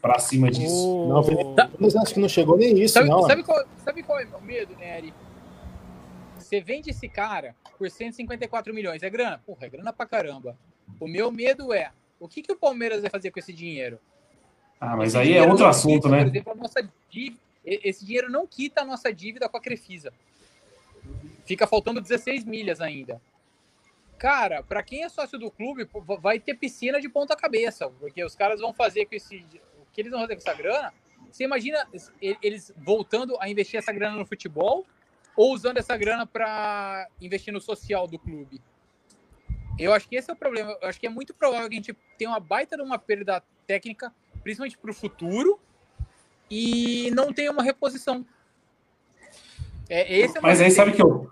para cima disso. Não, Vinícius, acho que não chegou nem isso, sabe, não. Sabe qual, sabe qual é o medo, Nery? Você vende esse cara por 154 milhões. É grana? Porra, é grana pra caramba. O meu medo é, o que, que o Palmeiras vai fazer com esse dinheiro? Ah, mas esse aí é outro assunto, quita, né? Exemplo, dívida, esse dinheiro não quita a nossa dívida com a Crefisa. Fica faltando 16 milhas ainda. Cara, para quem é sócio do clube, vai ter piscina de ponta cabeça, porque os caras vão fazer com esse o que eles vão fazer com essa grana? Você imagina eles voltando a investir essa grana no futebol ou usando essa grana para investir no social do clube. Eu acho que esse é o problema. Eu acho que é muito provável que a gente tenha uma baita de uma perda técnica, principalmente para o futuro, e não tenha uma reposição. É, é Mas aí sabe que eu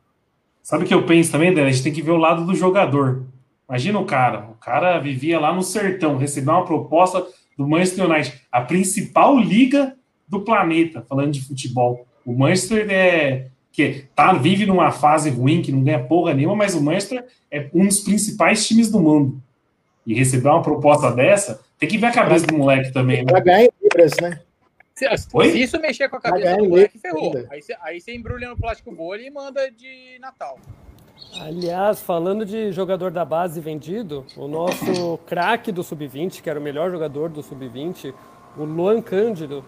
sabe que eu penso também, Dani? A gente tem que ver o lado do jogador. Imagina o cara, o cara vivia lá no sertão, recebeu uma proposta do Manchester United, a principal liga do planeta, falando de futebol. O Manchester é que tá, vive numa fase ruim, que não ganha porra nenhuma, mas o Manchester é um dos principais times do mundo. E receber uma proposta dessa, tem que ver a cabeça do moleque também, né? Ganhar em libras, né? Se, se isso mexer com a cabeça do moleque, ferrou. Aí você, aí você embrulha no plástico bolha e manda de Natal. Aliás, falando de jogador da base vendido, o nosso craque do Sub-20, que era o melhor jogador do Sub-20, o Luan Cândido,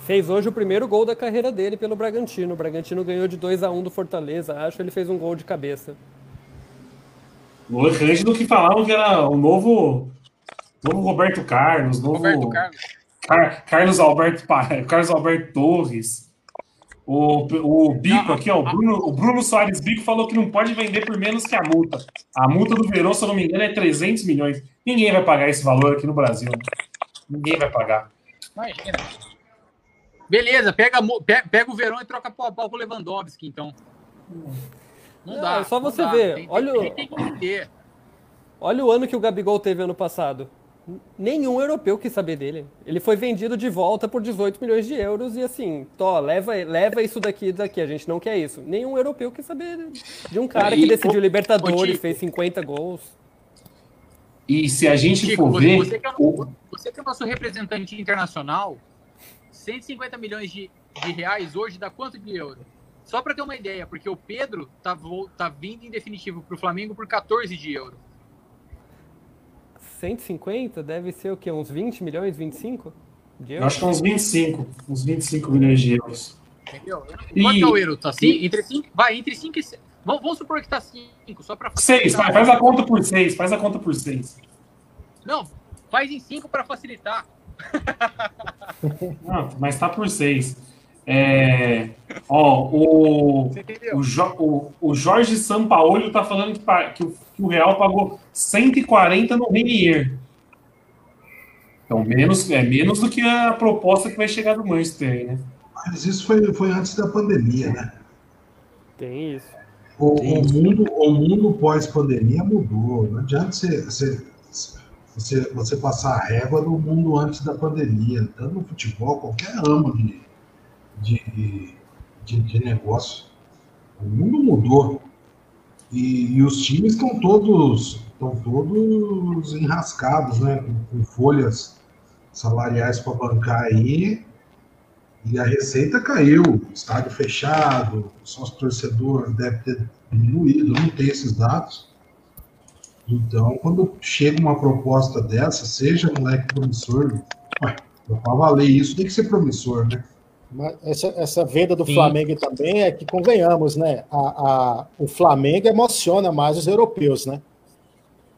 fez hoje o primeiro gol da carreira dele pelo Bragantino. O Bragantino ganhou de 2 a 1 do Fortaleza, acho. Ele fez um gol de cabeça. Luan Cândido que falavam que era o novo, novo Roberto Carlos, novo Roberto Carlos. Car Carlos Alberto Carlos Alberto Torres. O, o Bico aqui, ó, o Bruno, o Bruno Soares Bico falou que não pode vender por menos que a multa. A multa do Verão, se eu não me engano, é 300 milhões. Ninguém vai pagar esse valor aqui no Brasil. Né? Ninguém vai pagar. Imagina. Beleza, pega, pega o Verão e troca com o Lewandowski, então. Não, não dá. É só você ver. Tem, olha, tem, tem olha o ano que o Gabigol teve ano passado. Nenhum europeu quis saber dele. Ele foi vendido de volta por 18 milhões de euros e assim, tó, leva, leva isso daqui daqui, a gente não quer isso. Nenhum europeu quis saber de um cara que decidiu Libertadores, fez 50 gols. E se a gente Chico, for ver... Você que, é o, você que é o nosso representante internacional, 150 milhões de, de reais hoje dá quanto de euro? Só para ter uma ideia, porque o Pedro tá, tá vindo em definitivo para o Flamengo por 14 de euro. 150 deve ser o quê? Uns 20 milhões, 25? De euros? Acho que uns 25, uns 25 milhões de euros. Entendeu? Quanto e... é o euro? Tá assim? Entre 5, vai, entre 5 e 6. Vamos, vamos supor que tá 5, só para 6, vai, faz a conta por 6, faz a conta por 6. Não, faz em 5 para facilitar. Não, mas tá por seis. É, ó, o, o, o, o, Jorge Sampaoli tá falando que, que, o, que, o, Real pagou 140 no Renier. Então, menos, é menos do que a proposta que vai chegar do Manchester, né? Mas isso foi, foi antes da pandemia, né? Tem isso. O, Tem o mundo, o mundo pós-pandemia mudou. Não adianta você, você você, você passar a régua do mundo antes da pandemia, tanto no futebol, qualquer ramo de, de, de, de negócio. O mundo mudou. E, e os times estão todos estão todos enrascados, né? Com, com folhas salariais para bancar aí. E a receita caiu, estádio fechado, sócio torcedor deve ter diminuído, não tem esses dados. Então, quando chega uma proposta dessa, seja moleque promissor, para valer isso tem que ser promissor, né? Mas essa, essa venda do Sim. Flamengo também é que, convenhamos, né? A, a, o Flamengo emociona mais os europeus, né?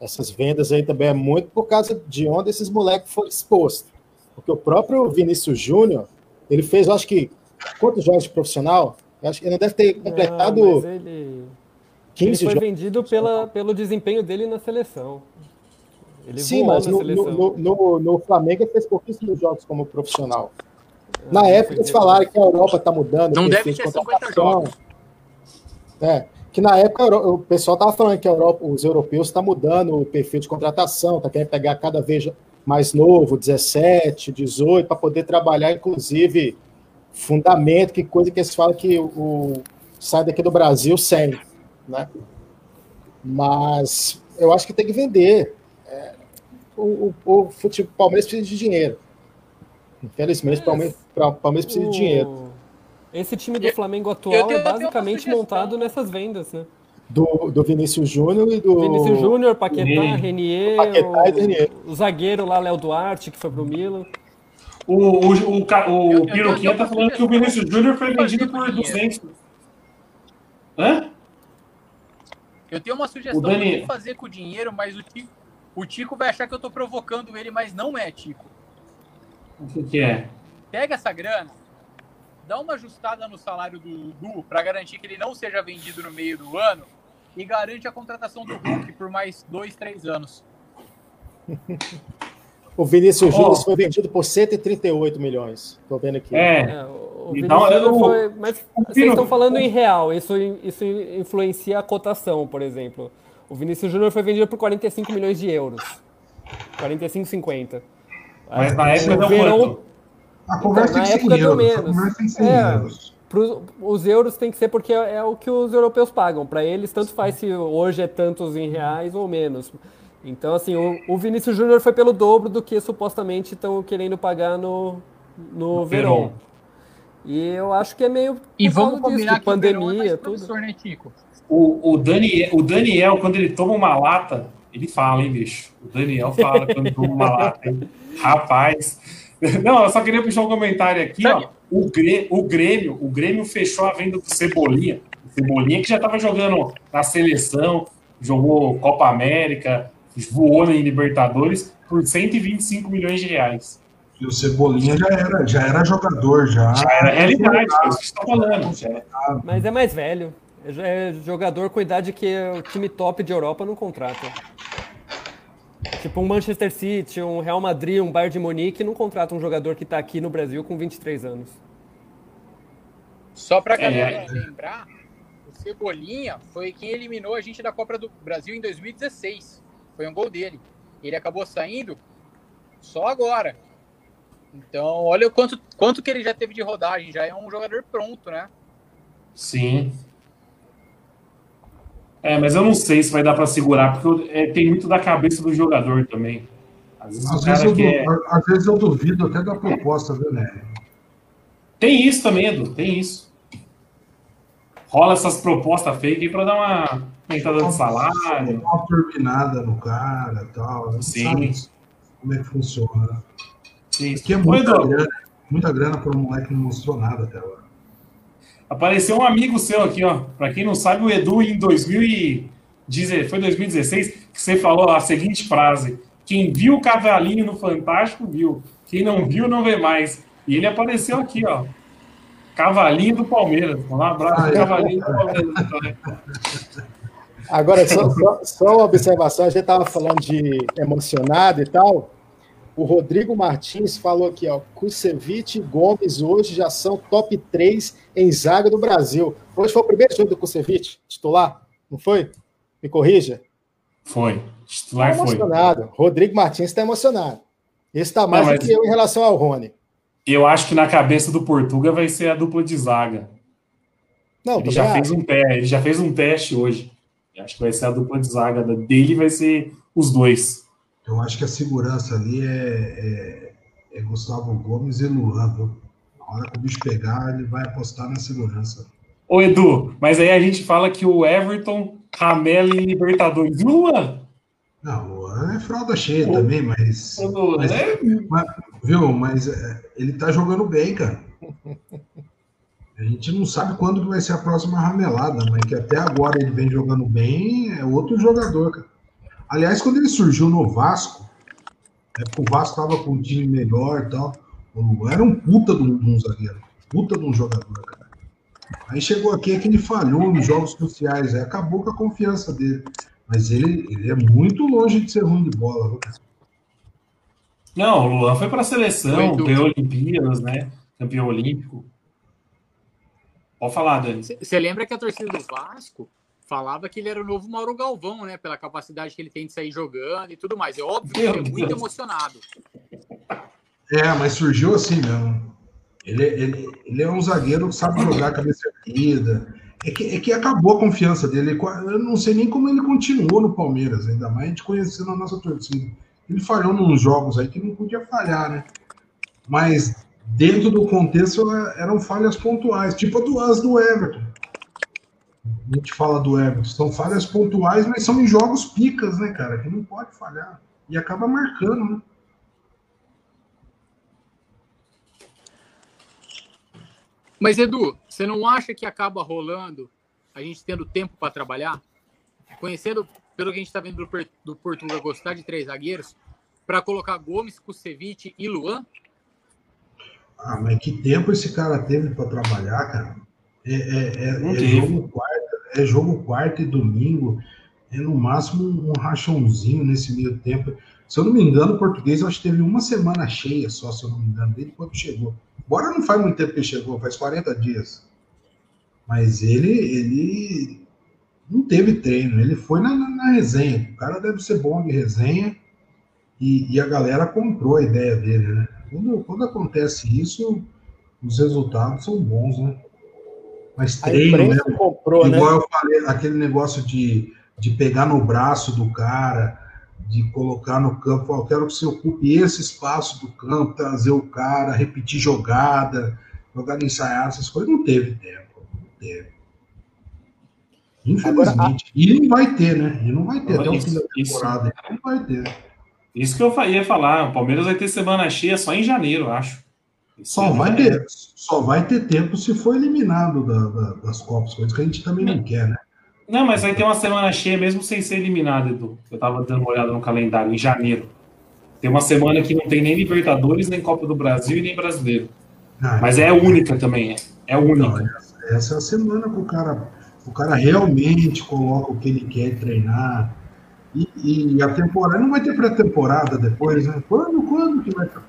Essas vendas aí também é muito por causa de onde esses moleques foram expostos. Porque o próprio Vinícius Júnior, ele fez, eu acho que, quantos jogos de profissional? Eu acho que ele não deve ter completado. Não, ele... 15 ele foi jogos. vendido pela, pelo desempenho dele na seleção. Ele Sim, mas no, no, no, no, Flamengo ele fez pouquíssimos jogos como profissional. Na época eles falaram que a Europa está mudando. Não deve ter 50 jogos. É, que na época o pessoal estava falando que Europa, os europeus estão tá mudando o perfil de contratação, está querendo pegar cada vez mais novo, 17, 18, para poder trabalhar, inclusive, fundamento, que coisa que eles falam que o, o sai daqui do Brasil sem, né? Mas eu acho que tem que vender. É, o, o, o futebol, Palmeiras precisa de dinheiro. Infelizmente, o Palmeiras, Palmeiras precisa de dinheiro. Esse time do Flamengo atual é basicamente montado nessas vendas, né? Do, do Vinícius Júnior e do. Vinícius Júnior, Paquetá, Renier, Paquetá o, Renier. o zagueiro lá, Léo Duarte, que foi pro Milan. O, o, o, o, o Piroquinha tá falando que o Vinícius Júnior foi vendido por 200. Hã? Eu tenho uma sugestão Dani... de fazer com o dinheiro, mas o Tico, o Tico vai achar que eu tô provocando ele, mas não é, Tico. O que, que é? Pega essa grana, dá uma ajustada no salário do Dudu para garantir que ele não seja vendido no meio do ano e garante a contratação do Hulk por mais dois, três anos. o Vinícius oh. Júnior foi vendido por 138 milhões. Estou vendo aqui. É. é o então, eu, foi, mas vocês estão falando em real. Isso, isso influencia a cotação, por exemplo. O Vinícius Júnior foi vendido por 45 milhões de euros. 45, 50. Mas na época deu quanto? A conversa então, tem que ser em euros. Tem que ser é, euros. Pros, os euros tem que ser porque é, é o que os europeus pagam. Para eles, tanto faz se hoje é tantos em reais ou menos. Então, assim, o, o Vinícius Júnior foi pelo dobro do que supostamente estão querendo pagar no, no Verón. E eu acho que é meio. E vamos combinar disso, que pandemia, tudo. Né? O, o, Daniel, o Daniel, quando ele toma uma lata, ele fala, hein, bicho? O Daniel fala quando toma uma lata, hein? Rapaz. Não, eu só queria puxar um comentário aqui, ó. O Grêmio, o Grêmio, o Grêmio fechou a venda do Cebolinha. Cebolinha que já estava jogando na seleção, jogou Copa América, voou em Libertadores por 125 milhões de reais. E o Cebolinha já era, já era jogador, já. Já era realidade, é isso que você está falando. Já. Mas é mais velho. É jogador com idade que o time top de Europa não contrata. Tipo um Manchester City, um Real Madrid, um Bayern de Munique não contrata um jogador que está aqui no Brasil com 23 anos. Só para galera é. lembrar, o Cebolinha foi quem eliminou a gente da Copa do Brasil em 2016. Foi um gol dele. Ele acabou saindo só agora. Então, olha o quanto, quanto que ele já teve de rodagem. Já é um jogador pronto, né? Sim. É, mas eu não sei se vai dar para segurar, porque é, tem muito da cabeça do jogador também. Às vezes, às vezes, eu, quer... às vezes eu duvido até da proposta, viu, né? Tem isso também, Edu, tem isso. Rola essas propostas fake para dar uma aumentada de salário. Uma turbinada no cara e tal. Sim. Como é que funciona. Sim. Aqui é muita grana, muita grana por um moleque que não mostrou nada até agora. Apareceu um amigo seu aqui, ó. Para quem não sabe, o Edu em 2010, foi 2016 que você falou a seguinte frase: quem viu o cavalinho no Fantástico viu, quem não viu não vê mais. E ele apareceu aqui, ó. Cavalinho do Palmeiras. Um abraço ah, Cavalinho do Palmeiras. Agora, só, só, só uma observação, a gente estava falando de emocionado e tal. O Rodrigo Martins falou aqui, ó, Kusevich e Gomes hoje já são top 3 em zaga do Brasil. Hoje foi o primeiro jogo do Kusevich, titular, não foi? Me corrija. Foi, titular tá emocionado. Foi. Rodrigo Martins está emocionado. Esse está mais não, do que eu em relação ao Rony. Eu acho que na cabeça do Portuga vai ser a dupla de zaga. Não, ele já fez um teste, ele já fez um teste hoje. Eu acho que vai ser a dupla de zaga dele vai ser os dois. Eu acho que a segurança ali é, é, é Gustavo Gomes e Luan. Viu? Na hora que o bicho pegar, ele vai apostar na segurança. Ô, Edu, mas aí a gente fala que o Everton ramela em Libertadores. Luan? Não, o Luan é fralda cheia o... também, mas. O mas, é... mas viu, mas é, ele tá jogando bem, cara. A gente não sabe quando que vai ser a próxima ramelada, mas que até agora ele vem jogando bem, é outro jogador, cara. Aliás, quando ele surgiu no Vasco, é o Vasco tava com um time melhor e tal, o Luan era um puta de um, de um zagueiro, puta de um jogador, cara. Aí chegou aqui é que ele falhou nos jogos cruciais, aí acabou com a confiança dele. Mas ele, ele é muito longe de ser ruim de bola. Não, o Luan foi para a seleção, ganhou Olimpíadas, né? Campeão olímpico. Pode falar, Dani. Você lembra que a torcida do Vasco falava que ele era o novo Mauro Galvão, né? Pela capacidade que ele tem de sair jogando e tudo mais. É óbvio que ele é muito emocionado. É, mas surgiu assim mesmo. Ele, ele, ele é um zagueiro que sabe jogar cabeça erguida. É que, é que acabou a confiança dele. Eu não sei nem como ele continuou no Palmeiras, ainda mais a gente conhecendo a nossa torcida. Ele falhou nos jogos aí que não podia falhar, né? Mas dentro do contexto eram falhas pontuais, tipo a do As do Everton. A gente fala do Everton, são falhas pontuais, mas são em jogos picas, né, cara? Que não pode falhar. E acaba marcando, né? Mas, Edu, você não acha que acaba rolando a gente tendo tempo para trabalhar? Conhecendo, pelo que a gente está vendo do, do Portugal gostar de três zagueiros, para colocar Gomes, Kusevich e Luan? Ah, mas que tempo esse cara teve para trabalhar, cara? É, é, é, é jogo quarto, é jogo quarto e domingo, é no máximo um rachãozinho nesse meio tempo. Se eu não me engano, o português acho que teve uma semana cheia só, se eu não me engano, desde quando chegou. Bora não faz muito tempo que chegou, faz 40 dias. Mas ele, ele não teve treino, ele foi na, na, na resenha. O cara deve ser bom de resenha e, e a galera comprou a ideia dele, né? Quando, quando acontece isso, os resultados são bons, né? Mas treino mesmo. Comprou, né? igual né? eu falei, aquele negócio de, de pegar no braço do cara, de colocar no campo, eu quero que você ocupe esse espaço do campo, trazer o cara, repetir jogada, jogada ensaiada, essas coisas, não teve tempo. Não teve. Infelizmente. Agora. E não vai ter, né? E não vai ter, até o fim da temporada. Isso. Não vai ter. Isso que eu ia falar, o Palmeiras vai ter semana cheia só em janeiro, acho. Só vai, ter, só vai ter tempo se for eliminado da, da, das Copas, coisas que a gente também não, quer, né? Não, mas vai ter uma semana cheia mesmo sem ser eliminado, Edu. Eu tava dando uma olhada no calendário, em janeiro. Tem uma semana que não tem nem Libertadores, nem Copa do Brasil e nem Brasileiro. Ah, mas é única também, é, é única. Não, essa, essa, é a semana que o cara, o cara realmente coloca o que ele quer treinar, e, e, a temporada não vai ter pré-temporada depois, né? Quando, quando que vai ter?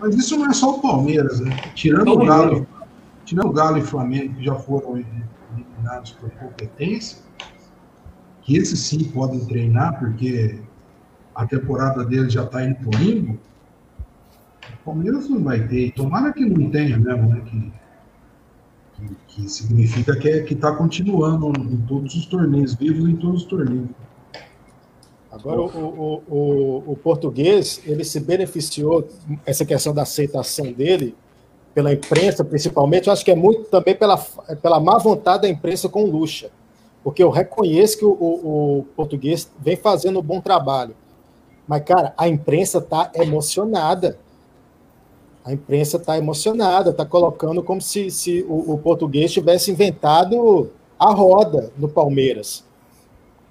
Mas isso não é só o Palmeiras, né? Tirando o Galo, tirando o Galo e Flamengo, que já foram eliminados por competência, que esses sim podem treinar, porque a temporada deles já está indo por limbo, o Palmeiras não vai ter. Tomara que não tenha mesmo, né? Que, que, que significa que é, está continuando em todos os torneios, vivos em todos os torneios. Agora, o, o, o, o, português, ele se beneficiou, essa questão da aceitação dele, pela imprensa, principalmente, eu acho que é muito também pela, pela má vontade da imprensa com o Lucha. Porque eu reconheço que o, o, português vem fazendo um bom trabalho. Mas, cara, a imprensa está emocionada. A imprensa está emocionada, está colocando como se, se o, o português tivesse inventado a roda no Palmeiras.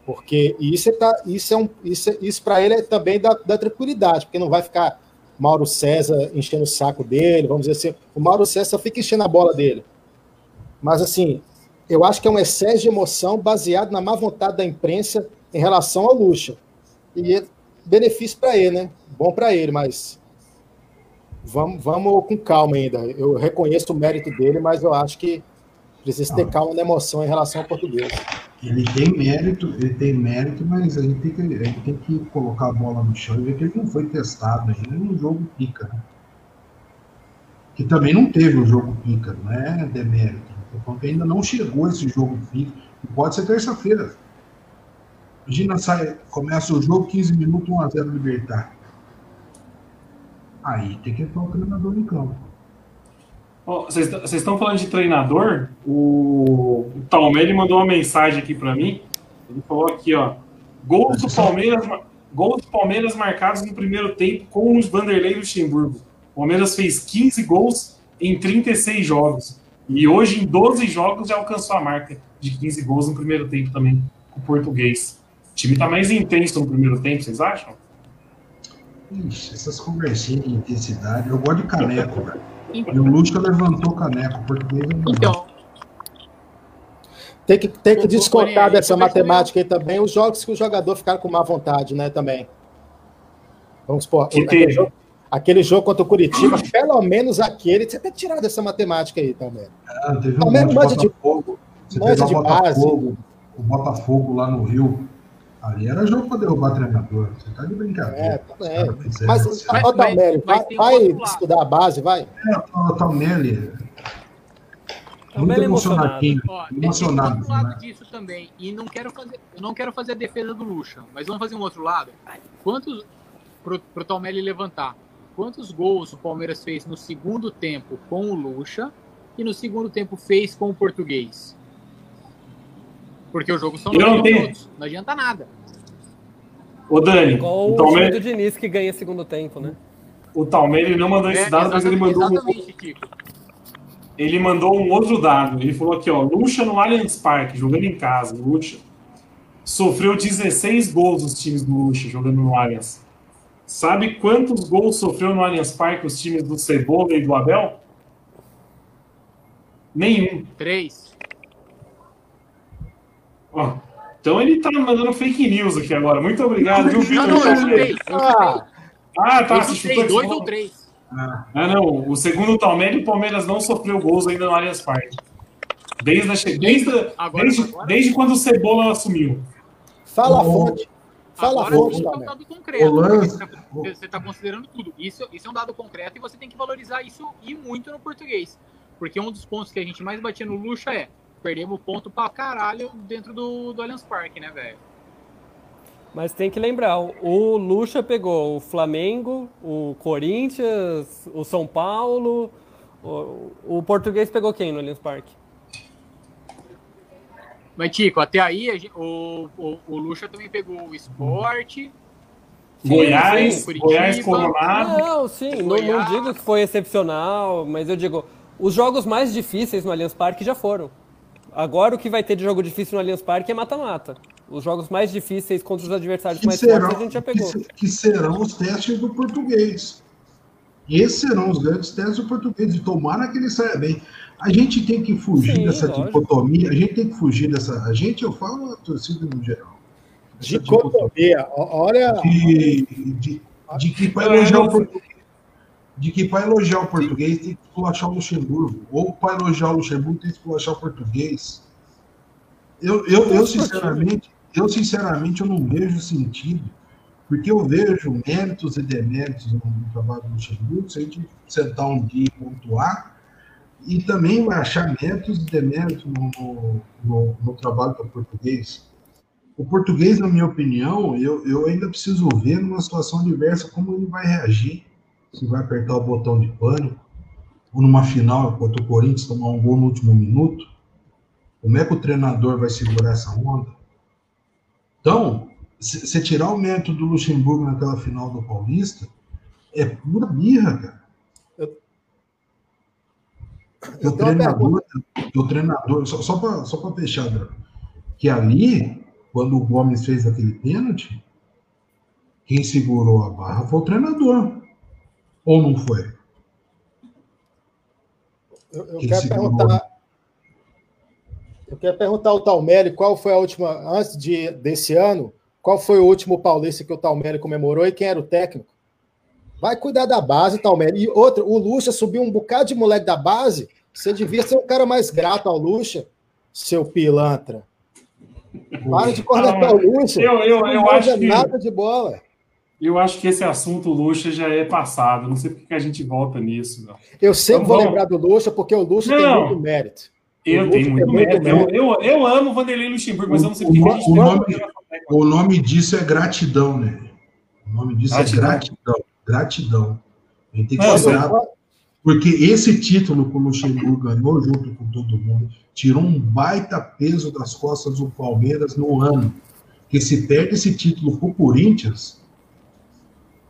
Porque isso, é, tá, isso, é um, isso, é, isso para ele é também da, da, tranquilidade, porque não vai ficar Mauro César enchendo o saco dele, vamos dizer assim. O Mauro César fica enchendo a bola dele. Mas, assim, eu acho que é um excesso de emoção baseado na má vontade da imprensa em relação ao luxo. E é benefício para ele, né? Bom para ele, mas vamos, vamos com calma ainda. Eu reconheço o mérito dele, mas eu acho que precisa ter calma na emoção em relação ao português. Ele tem mérito, ele tem mérito, mas a gente tem que, gente tem que colocar a bola no chão e ver que ele não foi testado ainda no jogo pica, né? Que também não teve o jogo pica, não é demérito. Porque ainda não chegou esse jogo pica. Pode ser terça-feira. Imagina, sai, começa o jogo, 15 minutos, 1x0 Libertar. Aí tem que entrar o treinador em campo. Vocês oh, estão falando de treinador? O, o mandou uma mensagem aqui para mim. Ele falou aqui, ó. Gols do Palmeiras. gols do Palmeiras marcados no primeiro tempo com os Vanderlei Luxemburgo. O Palmeiras fez 15 gols em 36 jogos. E hoje, em 12 jogos, já alcançou a marca de 15 gols no primeiro tempo também com o português. O time está mais intenso no primeiro tempo, vocês acham? Ixi, essas conversinhas de intensidade. Eu gosto de caneco, velho. E o Lusca levantou caneco. Português não. Então, Tem que, tem que descontar dessa matemática aí também os jogos que o jogador ficar com má vontade, né? Também. Vamos supor, Que aquele teve. jogo, aquele jogo contra o Curitiba, pelo menos aquele, você tem que tirar dessa matemática aí também. Ah, teve um monte de de- Botafogo. Você pegar de o base. Botafogo, o Botafogo lá no Rio. Ali era jogo para derrubar treinador. Você tá de brincadeira. É, tá fizeram Mas, assim. Mas- mas vai, tem um vai outro lado. estudar a base, vai. É, o Talmelli. Tá Muito bem emocionadinho. ó, tem Emocionado. outro lado né? disso também. E não quero fazer, eu não quero fazer a defesa do Lucha, mas vamos fazer um outro lado. Quantos pro, pro Talmelli levantar? Quantos gols o Palmeiras fez no segundo tempo com o Lucha e no segundo tempo fez com o Português? Porque o jogo são Eu não 90 tenho. minutos, não adianta nada. Ô, Dani, Igual o time do Diniz que ganha segundo tempo, né? o Talmelli não mandou esse É, dado, mas ele mandou, um, ele mandou um outro dado. Ele falou aqui, ó, Lucha no Allianz Parque, jogando em casa, Lucha. Sofreu 16 gols os times do Lucha jogando no Allianz. Sabe quantos gols sofreu no Allianz Parque os times do Cebola e do Abel? Nenhum. Três. Ó, então ele tá mandando fake news aqui agora. Muito obrigado, viu, Não, Vitor? não, chutei. Eu Ah, Ah, tá. Você dois ou três. Ah, não. O segundo o Talmelli, o Palmeiras não sofreu gols ainda no Allianz Parque. Desde, a desde, a- Agora- desde, agora- desde quando o Cebola assumiu. fala a fonte. Fala a Agora fonte, sim é um dado concreto. Porque Você está tá considerando tudo. Isso, isso é um dado concreto e você tem que valorizar isso e muito no português. Porque um dos pontos que a gente mais batia no Lucha é perdemos ponto pra caralho dentro do, do Allianz Parque, né, velho? Mas tem que lembrar, o Lucha pegou o Flamengo, o Corinthians, o São Paulo, o, o português pegou quem no Allianz Parque? Mas, Tico, até aí a gente- o, o, o Lucha também pegou o esporte. Goiás, sim. Goiás Coronado. Não, sim, não, não digo que foi excepcional, mas eu digo, os jogos mais difíceis no Allianz Parque já foram. Agora o que vai ter de jogo difícil no Allianz Parque é mata-mata. Os jogos mais difíceis contra os adversários que, mais serão, fortes a gente já que, pegou. se- que serão os testes do português. Esses serão os grandes testes do português. E tomara que ele saia bem. A gente tem que fugir Sim, dessa lógico. dicotomia. A gente tem que fugir dessa. A gente, eu falo a torcida no geral. Dicotomia. Olha, de, de, de que para elogiar o português, de que para elogiar o português tem que esculachar o Luxemburgo, ou para elogiar o Luxemburgo tem que esculachar o português. Eu, eu, eu sinceramente, eu sinceramente eu não vejo sentido, porque eu vejo méritos e deméritos no, trabalho do Luxemburgo, se a gente sentar um dia e pontuar, e também vai achar méritos e deméritos no, no, no, no trabalho do português. O português, na minha opinião, eu, eu ainda preciso ver numa situação diversa como ele vai reagir. Se vai apertar o botão de pânico, ou numa final contra o Corinthians tomar um gol no último minuto. Como é que o treinador vai segurar essa onda? Então, se tirar o mérito do Luxemburgo naquela final do Paulista, é pura birra, cara. Eu o tenho uma treinador, o treinador, só, só para só pra fechar, que ali, quando o Gomes fez aquele pênalti, quem segurou a barra foi o treinador. Ou não foi? eu, eu Que quero perguntar. Eu quero perguntar ao Talmelli qual foi a última, antes de, desse ano, qual foi o último paulista que o Talmelli comemorou e quem era o técnico? Vai cuidar da base, Talmelli. E outra, o Lucha subiu um bocado de moleque da base. Você devia ser um cara mais grato ao Lucha, seu pilantra. Para de cornetar o Lucha. Eu, eu, Não eu, acho que, nada de bola. Eu acho que esse assunto Luxa já é passado. Não sei porque que a gente volta nisso. Meu. Eu sempre Então vou vamos. lembrar do Lucha, porque o Lucha tem Não. muito mérito. Eu O tenho muito tem muito mérito. Eu, eu, eu amo o Vanderlei Luxemburgo, mas eu não sei porque que a gente O tem nome-. O nome disso é gratidão, né? O nome disso Gratidão. é gratidão. Gratidão. A gente tem que Não, ser eu- grato. Porque esse título que o Luxemburgo ganhou junto com todo mundo tirou um baita peso das costas do Palmeiras no ano. que se perde esse título pro Corinthians,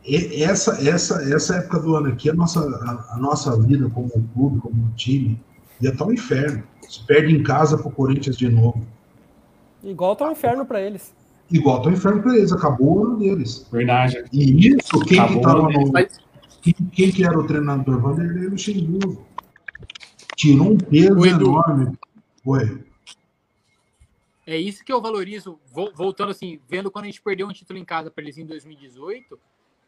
essa, essa, essa época do ano aqui, a nossa, a, a nossa vida como clube, como time, ia estar um inferno. Se perde em casa pro Corinthians de novo. Igual tá um inferno para eles. Igual tá um inferno para eles, acabou o ano deles. Verdade. E isso, quem acabou que tava no. Quem, quem, que era o treinador? Vanderlei Luxemburgo. Tirou um peso enorme. Foi. É isso que eu valorizo, voltando assim, vendo quando a gente perdeu um título em casa para eles em 2018,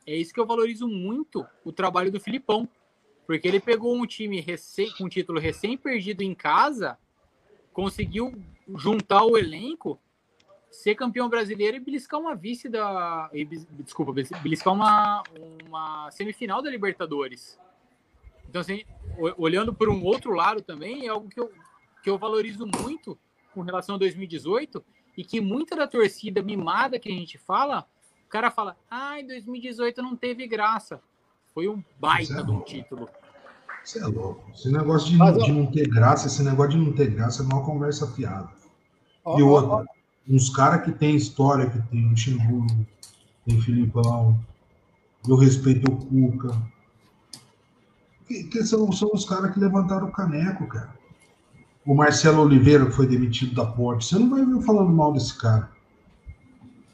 é isso que eu valorizo muito o trabalho do Filipão. Porque ele pegou um time recém, com um título recém-perdido em casa, conseguiu juntar o elenco, ser campeão brasileiro e beliscar uma vice da. Desculpa, beliscar uma, uma semifinal da Libertadores. Então, assim, olhando por um outro lado também, é algo que eu, que eu valorizo muito com relação a 2018 e que muita da torcida mimada que a gente fala, o cara fala, ai, ah, 2018 não teve graça. Foi um baita é de um título. Você é louco. Esse negócio de, Mas, de, não ter graça, esse negócio de não ter graça é uma conversa fiada. Ó, e outra, ó, ó. uns caras que tem história, que tem Ximburgo, tem Filipão, eu respeito o Cuca. Que, que são, são os caras que levantaram o caneco, cara. O Marcelo Oliveira, que foi demitido da Porte, você não vai ver falando mal desse cara.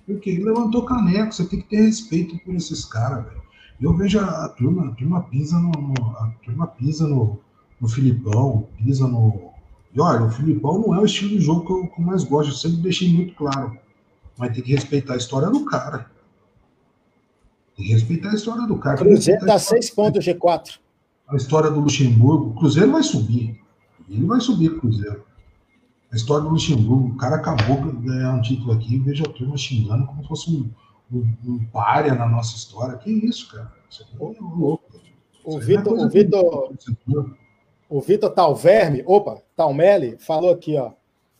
Porque ele levantou caneco, você tem que ter respeito por esses caras, velho. Eu vejo a, turma, a turma pisa no, a turma pisa no, no Filipão, pisa no. E olha, o Filipão não é o estilo de jogo que eu, que eu mais gosto, eu sempre deixei muito claro. Mas tem que respeitar a história do cara. Tem que respeitar a história do cara. Cruzeiro dá seis pontos G4. A história do Luxemburgo, o Cruzeiro vai subir. Ele vai subir Cruzeiro. A história do Luxemburgo, o cara acabou de ganhar um título aqui e veja a turma xingando como se fosse um um, um párea na nossa história. Que isso, cara? Isso é louco. O Vitor, o Vitor, o Vitor Talverme, opa, Talmelli, falou aqui, ó.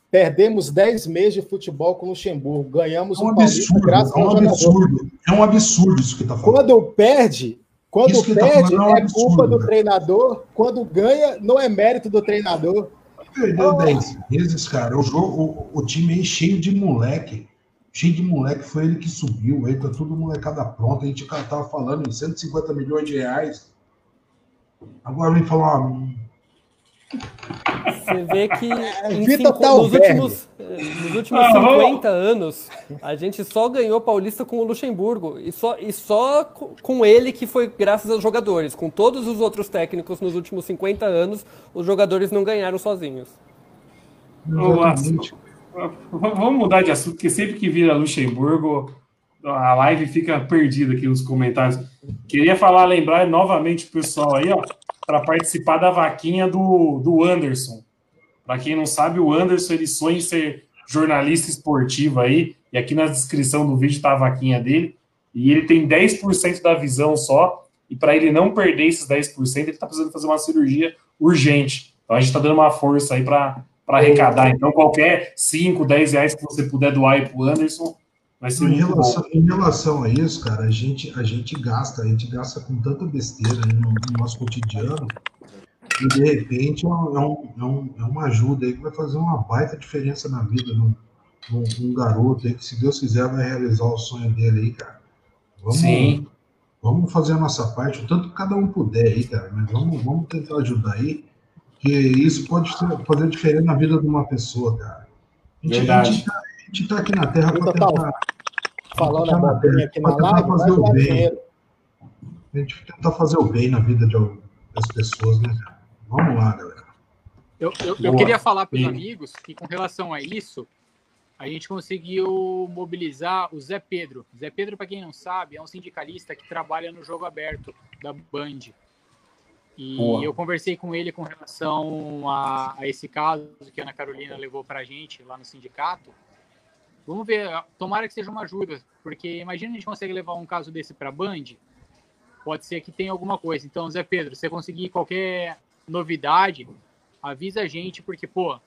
Perdemos 10 meses de futebol com o Luxemburgo, ganhamos é um, um absurdo, graças é um absurdo, É um absurdo isso que está falando. Quando perde, quando tá perde tá é, um é culpa do treinador, quando ganha não é mérito do treinador. Perdeu 10 meses, cara. O jogo, o, o time aí cheio de moleque cheio de moleque, foi ele que subiu, aí tá tudo molecada pronta, a gente tava falando em 150 milhões de reais. Agora vem falar. Você vê que em cinco, nos, últimos, nos últimos ah, 50 anos, a gente só ganhou Paulista com o Luxemburgo. E só, e só com ele que foi graças aos jogadores. Com todos os outros técnicos nos últimos 50 anos, os jogadores não ganharam sozinhos. Exatamente. Vamos mudar de assunto, porque sempre que vira Luxemburgo, a live fica perdida aqui nos comentários. Queria falar, lembrar novamente o pessoal aí, ó, para participar da vaquinha do, do Anderson. Para quem não sabe, o Anderson ele sonha em ser jornalista esportivo aí, e aqui na descrição do vídeo tá a vaquinha dele, e ele tem 10% da visão só, e para ele não perder esses 10%, ele está precisando fazer uma cirurgia urgente. Então a gente está dando uma força aí para arrecadar. Então, qualquer 5, 10 reais que você puder doar para o Anderson, em relação. Em relação a isso, cara, a gente, a gente gasta, a gente gasta com tanta besteira no, no nosso cotidiano, e de repente é, um, é, um, é, uma ajuda aí que vai fazer uma baita diferença na vida de um, um, garoto aí que, se Deus quiser, vai realizar o sonho dele aí, cara. Vamos, Sim. Vamos fazer a nossa parte, o tanto que cada um puder aí, cara, mas vamos, vamos tentar ajudar aí que isso pode fazer diferença na vida de uma pessoa, cara. A gente, Verdade. A gente, tá, a gente tá aqui na Terra para tentar. Falando tá na terra, aqui na live, fazer o bem. A gente tentar fazer o bem na vida de, das pessoas, né? Vamos lá, galera. Eu, eu, eu queria falar para os amigos que, com relação a isso, a gente conseguiu mobilizar o Zé Pedro. Zé Pedro, para quem não sabe, é um sindicalista que trabalha no jogo aberto da Band. E Boa. eu conversei com ele com relação a, a, esse caso que a Ana Carolina levou para a gente lá no sindicato. Vamos ver, tomara que seja uma ajuda, porque imagina a gente consegue levar um caso desse para a Band, pode ser que tenha alguma coisa. Então, Zé Pedro, se você conseguir qualquer novidade, avisa a gente, porque, pô,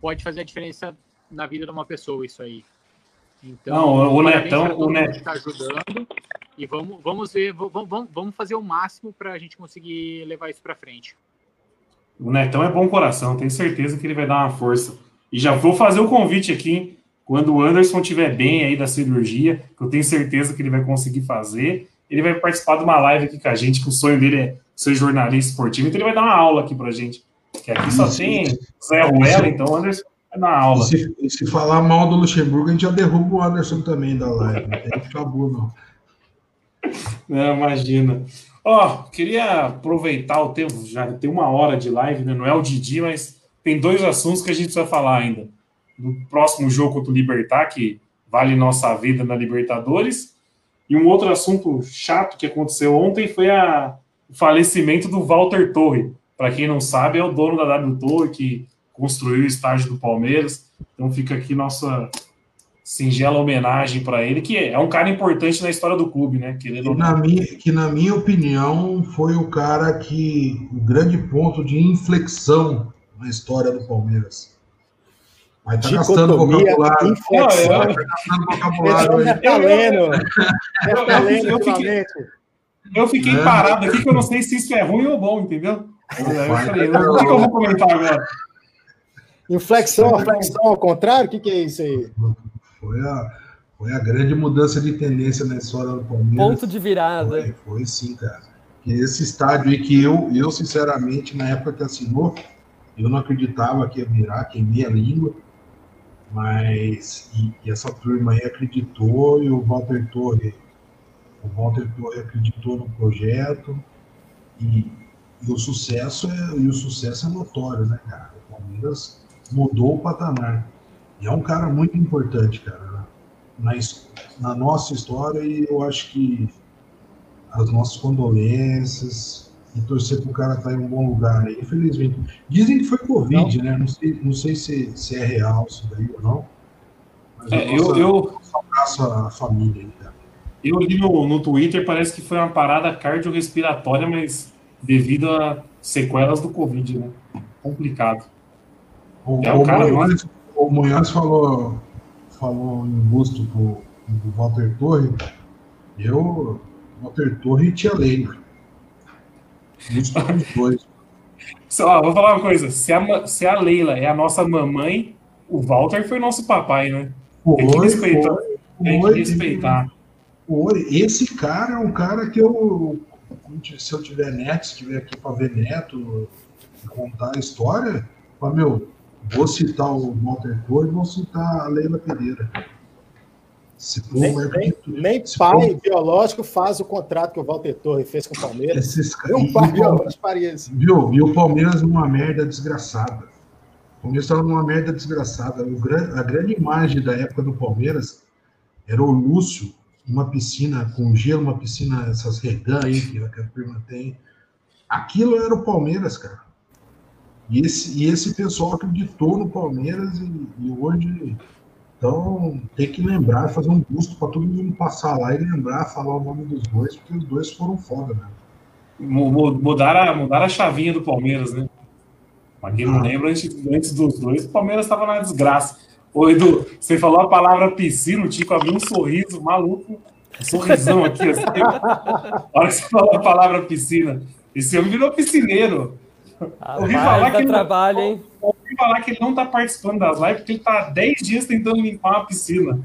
pode fazer a diferença na vida de uma pessoa isso aí. Então, Não, o Netão, o Netão está ajudando. E vamos, vamos ver, vamos, vamos fazer o máximo para a gente conseguir levar isso para frente. O Netão é bom coração, tenho certeza que ele vai dar uma força. E já vou fazer o convite aqui, hein? Quando o Anderson estiver bem aí da cirurgia, que eu tenho certeza que ele vai conseguir fazer, ele vai participar de uma live aqui com a gente, que o sonho dele é ser jornalista esportivo, então ele vai dar uma aula aqui pra gente. Que aqui só tem Zé Ruela, então o Anderson vai dar aula. Se, se, falar mal do Luxemburgo, a gente já derruba o Anderson também da live. Não tem acabou, não. Não, imagina. Ó, oh, queria aproveitar o tempo, já tem uma hora de live, né? Não é o Didi, mas tem dois assuntos que a gente precisa falar ainda. No próximo jogo contra o Libertar, que vale nossa vida na Libertadores. E um outro assunto chato que aconteceu ontem foi a, o falecimento do Walter Torre. Para quem não sabe, é o dono da W Torre que construiu o estádio do Palmeiras. Então fica aqui nossa singela homenagem para ele, que é um cara importante na história do clube, né? Que, na minha, que na minha opinião foi o cara que o grande ponto de inflexão na história do Palmeiras. Mas tá gastando vocabulário. Inflexão. Não, eu, tá gastando vocabulário. Eu, tá lendo. Tá lendo eu, fiquei, eu fiquei é. parado aqui que eu não sei se isso é ruim ou bom, entendeu? Eu, falei, o que, eu vou comentar agora? Inflexão, inflexão ao contrário? O que, que é isso aí? Foi a, foi a grande mudança de tendência na história do Palmeiras. Ponto de virada. Foi, foi sim, cara. E esse estádio aí que eu, eu, sinceramente, na época que assinou, eu não acreditava que ia virar, queimei a língua, mas e, e, essa turma aí acreditou e o Walter Torre, o Walter Torre acreditou no projeto e, e o sucesso é e o sucesso é notório, né, cara? O Palmeiras mudou o patamar. E é um cara muito importante, cara, na, na nossa história e eu acho que as nossas condolências e torcer para o cara estar tá em um bom lugar aí, infelizmente. Dizem que foi Covid, não. né? Não sei, não sei se, se é real isso daí ou não. Mas é, eu, eu abraço a família cara. Eu li no, no Twitter, parece que foi uma parada cardiorrespiratória, mas devido a sequelas do Covid, né? Complicado. O, é o, cara, Munhoz, o Munhoz falou, falou em busto pro, pro Walter Torre. Eu, Walter Torre e Tia Leila. Só, vou falar uma coisa. Se a, se a Leila é a nossa mamãe, o Walter foi nosso papai, né? Tem que respeitar. Foi, tem que respeitar. Foi. Esse cara é um cara que eu, se eu tiver neto, se tiver aqui para ver neto, contar a história, meu, Vou citar o Walter e vou citar a Leila Pereira. Nem, nem, nem pai for... biológico faz o contrato que o Walter Torre fez com o Palmeiras. Esses... Um pai biológico faria isso. Viu? E o Palmeiras numa merda desgraçada. O Palmeiras estava numa merda desgraçada. O gran... A grande imagem da época do Palmeiras era o Lúcio, uma piscina com gelo, uma piscina, essas regan aí que a turma tem. Aquilo era o Palmeiras, cara. E esse, e esse pessoal acreditou no Palmeiras e, e hoje. Então, tem que lembrar, fazer um busto para todo mundo passar lá e lembrar, falar o nome dos dois, porque os dois foram foda, né? Mudar a, mudar a chavinha do Palmeiras, né? Pra quem não ah. lembra, antes, dos dois, o Palmeiras estava na desgraça. Ô, Edu, você falou a palavra piscina, o Tico abriu um sorriso maluco, um sorrisão aqui. Assim. a hora que você falou a palavra piscina, esse homem virou piscineiro. Ouvi falar, que trabalho, hein? Falar que ele não está participando das lives porque ele está há 10 dias tentando limpar uma piscina.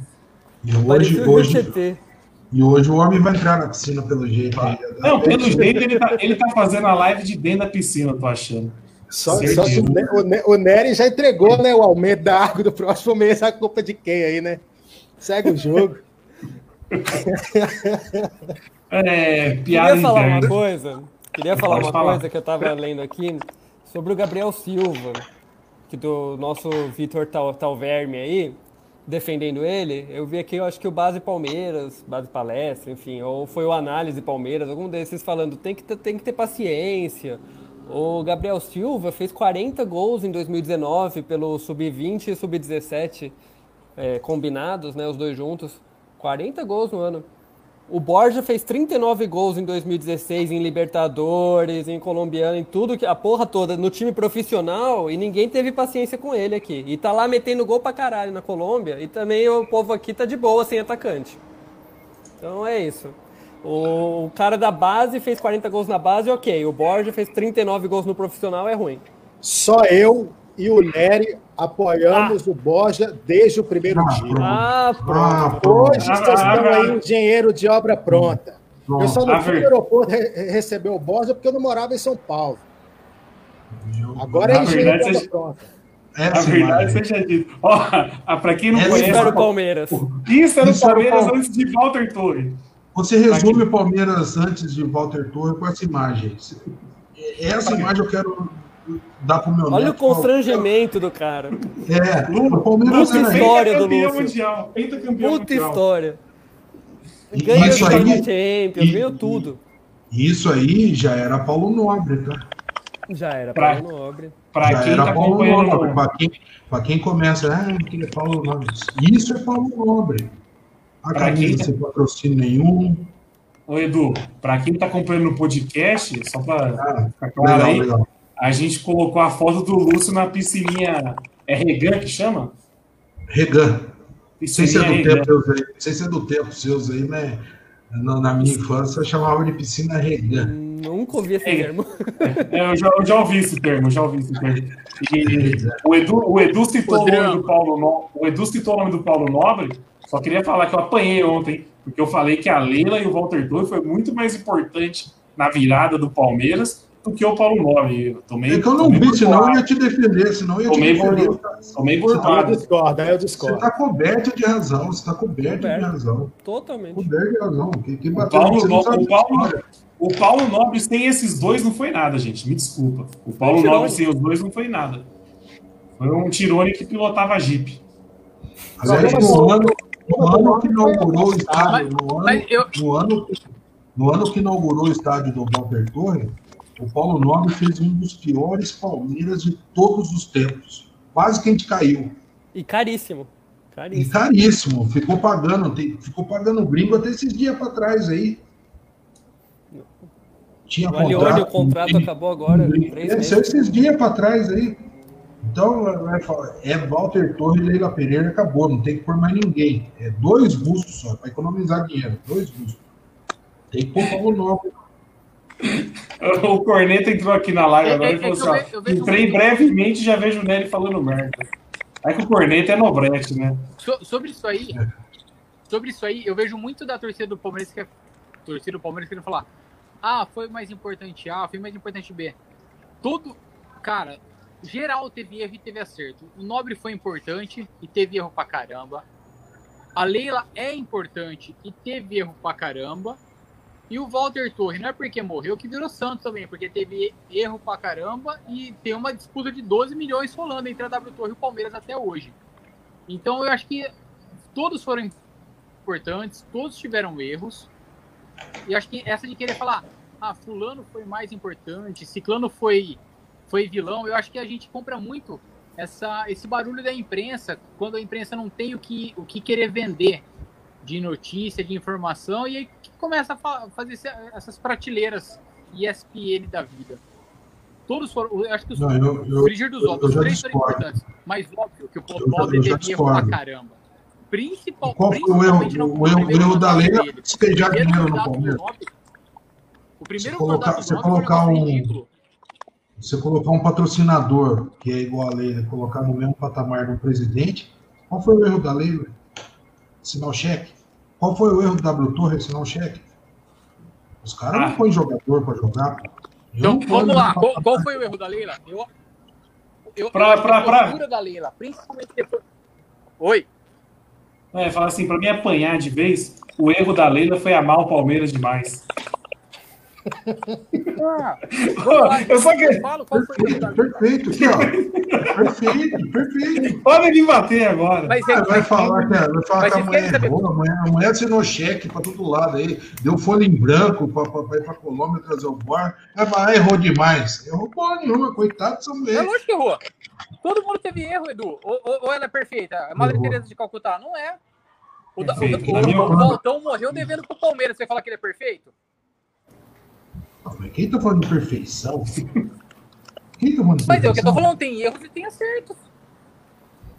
E hoje, hoje, e hoje o homem vai entrar na piscina pelo jeito. Ah. Não, pelo jeito ele está ele tá fazendo a live de dentro da piscina, tô achando. Só, só que o, o Nery já entregou né, o aumento da água do próximo mês, a culpa de quem aí, né? Segue o jogo. é, piada Queria falar interna. uma coisa. Queria falar Pode uma falar. coisa que eu estava lendo aqui sobre o Gabriel Silva, que do nosso Vitor Tal, Talverme aí, defendendo ele. Eu vi aqui, eu acho que o Base Palmeiras, Base Palestra, enfim, ou foi o Análise Palmeiras, algum desses falando, tem que ter, tem que ter paciência. O Gabriel Silva fez 40 gols em 2019 pelo Sub-20 e Sub-17 é, combinados, né, os dois juntos. 40 gols no ano. O Borja fez 39 gols em 2016 em Libertadores, em Colombiano, em tudo, que a porra toda, no time profissional, e ninguém teve paciência com ele aqui. E tá lá metendo gol pra caralho na Colômbia, e também o povo aqui tá de boa sem atacante. Então é isso. O, cara da base fez 40 gols na base, ok. O Borja fez 39 gols no profissional, é ruim. Só eu e o Nery apoiamos ah. o Borja desde o primeiro ah, dia. Ah, pronto. Hoje vocês estão aí engenheiro de obra pronta. Pronto. Eu só não fui no aeroporto receber o Borja porque eu não morava em São Paulo. Agora é engenheiro de obra pronta. É a verdade seja dito. Para quem não conhece. Isso era o Palmeiras. Isso era o Palmeiras antes de Walter Torre. Você resume o Palmeiras antes de Walter Torre com essa imagem. Essa imagem eu quero dar para o meu Olha neto, o constrangimento do cara. É, o Palmeiras Puta história do Lúcio. Mundial, Puta mundial. história. Ganhou isso aí, Champions, ganhou tudo. Isso aí já era Paulo Nobre, tá? Já era pra, Paulo Nobre. Para quem tá Paulo Nobre. Para quem, quem começa, ah, que é Paulo Nobre. Isso é Paulo Nobre. A pra camisa quem... sem patrocínio nenhum. Ô, Edu, para quem está acompanhando o podcast, só para ah, ficar claro aí, legal. A gente colocou a foto do Lúcio na piscininha. É Regan que chama? Regan. Não sei se é do tempo, não sei se é do tempo seus aí, né? Na, na minha infância eu chamava de piscina Regan. Nunca ouvi esse é, termo. É, eu, já, eu, já, ouvi esse termo, já ouvi esse termo. E o Edu, o Edu citou o nome do Paulo no... O Edu citou o nome do Paulo Nobre. Só queria falar que eu apanhei ontem, porque eu falei que a Leila e o Walter Torre foi muito mais importante na virada do Palmeiras do que o Paulo Nobre. Eu tomei, é que eu não vi, senão eu ia te defender, senão eu ia tomei te defender. Por, tomei burlado. Eu discordo, eu discordo. Você está coberto de razão, você está coberto, coberto, de razão. Totalmente. Coberto de razão. Quem, quem bateu, o Paulo, o Paulo, o Paulo Nobre sem esses dois não foi nada, gente. Me desculpa. O Paulo Nobre sem os dois não foi nada. Foi um Tirone que pilotava a Jeep. Aliás, no ano, no ano que inaugurou o estádio, no ano, no, ano, no ano que inaugurou o estádio do Walter Torre, o Paulo Nobre fez um dos piores Palmeiras de todos os tempos. Quase que a gente caiu. E caríssimo. Caríssimo. E caríssimo. Ficou pagando, ficou pagando gringo até esses dias para trás aí. Tinha o Alione, o contrato acabou agora. Três esses dias para trás aí. Então, é Walter Torre e Leila Pereira, acabou, não tem que pôr mais ninguém. É dois bustos só, para economizar dinheiro, dois bustos. Tem que pôr Paulo Nobre. O Corneta entrou aqui na live é, agora é, e falou é assim: ó, entrei brevemente já vejo o Nery falando merda. Aí que o Corneta é nobrete, né? So, sobre isso aí, é. sobre isso aí, eu vejo muito da torcida do Palmeiras que é torcida do Palmeiras querendo falar: ah, foi mais importante A, foi mais importante B. Tudo, cara, geral teve erro e teve acerto. O Nobre foi importante e teve erro pra caramba. A Leila é importante e teve erro pra caramba. E o Walter Torre, não é porque morreu que virou santo também, porque teve erro pra caramba e tem uma disputa de 12 milhões rolando entre a W Torre e o Palmeiras até hoje. Então eu acho que todos foram importantes, todos tiveram erros. E acho que essa de querer falar, ah, fulano foi mais importante, ciclano foi foi vilão, eu acho que a gente compra muito essa, esse barulho da imprensa, quando a imprensa não tem o que, o que querer vender de notícia, de informação, e aí começa a fazer essas prateleiras ESPN da vida. Todos foram, eu acho que os, não, eu, eu, frigir dos ovos, os três foram importantes, mas óbvio que o teve erro pra caramba. Principal, Qual foi o erro, o erro, o erro da lei é despejar dinheiro no Palmeiras? O primeiro você colocar, você colocar um você colocar um patrocinador que é igual a lei, colocar no mesmo patamar do presidente, qual foi o erro da lei? Assinar o cheque. Qual foi o erro do W Torre assinar o cheque? Os caras ah. não põem jogador para jogar. Então, vamos lá. Qual, qual, foi o erro da Leila? Eu, eu, pra, eu pra, pra... da Leila, principalmente depois... Oi? É, fala assim, para mim apanhar de vez, o erro da Leila foi amar o Palmeiras demais. Ah, eu só que... perfeito, perfeito, aqui, ó. Perfeito, perfeito. Pode me bater agora. Mas ah, vai, falar que, vai falar que a mulher errou, amanhã, amanhã assinou cheque para todo lado aí, deu folha em branco para ir para Colômbia trazer o bar. Ah, errou demais. Errou porra nenhuma, coitado dessa mulher. É lógico que errou. Todo mundo teve erro, Edu. Ou, ou, ou ela é perfeita? A Madre Teresa de Calcutá não é. O, o, o, o, o Valtão morreu devendo pro Palmeiras. Você fala que ele é perfeito? Mas quem tá falando de perfeição? Quem tá falando de Mas é o que eu tô falando, tem erros e tem acertos.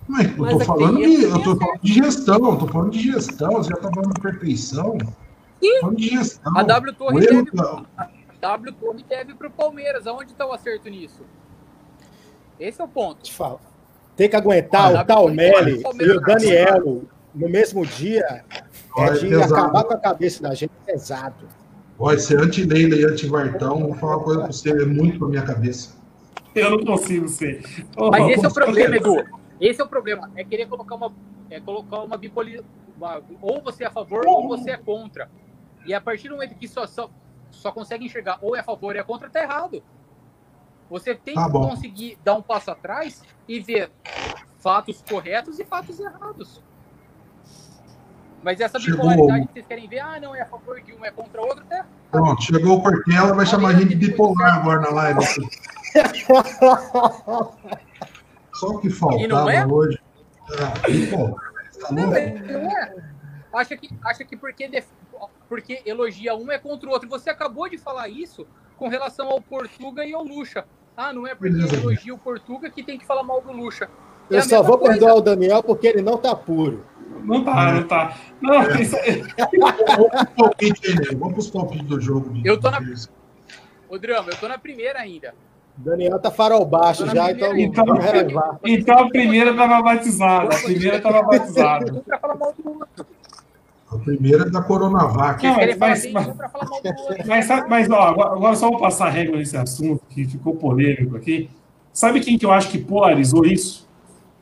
Mas eu tô, falando de, eu tô falando de gestão, eu tô falando de gestão, você já tá falando de perfeição. Sim. Falando de gestão. A W Torre teve, tá- a W Torre teve pro Palmeiras. Aonde tá o acerto nisso? Esse é o ponto. Te falo. Tem que aguentar ah, o Talmelli e o Daniel no mesmo dia é de acabar com a cabeça da gente pesado. Olha, ser anti-Leila e anti-Vartão, vou falar uma coisa pra você, é muito pra minha cabeça. Eu não consigo ser. Oh, Mas esse é o problema, Edu. Esse é o problema. É querer colocar uma, é colocar uma bipolaridade. Ou você é a favor ou você é contra. E a partir do momento que só, só, só consegue enxergar ou é a favor ou é contra, tá errado. Você tem tá que conseguir dar um passo atrás e ver fatos corretos e fatos errados. Mas essa bipolaridade que vocês querem ver, ah, não, é a favor de um, é contra o outro, tá? Pronto, chegou o Portela, vai chamar a gente de bipolar agora na live. Só o que faltava é? hoje. Ah, bipolar. Tá não, não é. Acha que, acha que porque, def... porque elogia um é contra o outro. Você acabou de falar isso com relação ao Portuga e ao Lucha. Ah, não é porque Beleza. elogia o Portuga que tem que falar mal do Lucha. É Eu só vou coisa. perdoar o Daniel porque ele não tá puro. Não tá, não tá. Não, é. isso aí. Vamos para os palpites do jogo. Eu tô na. Ô, Drama, eu tô na primeira ainda. Daniel tá farol baixo já, então, então, então a primeira estava batizada. A primeira estava batizada. A primeira é da Coronavac. Não, mas, mas, mas, mas, mas, ó, agora só vou passar a regra nesse assunto, que ficou polêmico aqui. Sabe quem que eu acho que polarizou isso?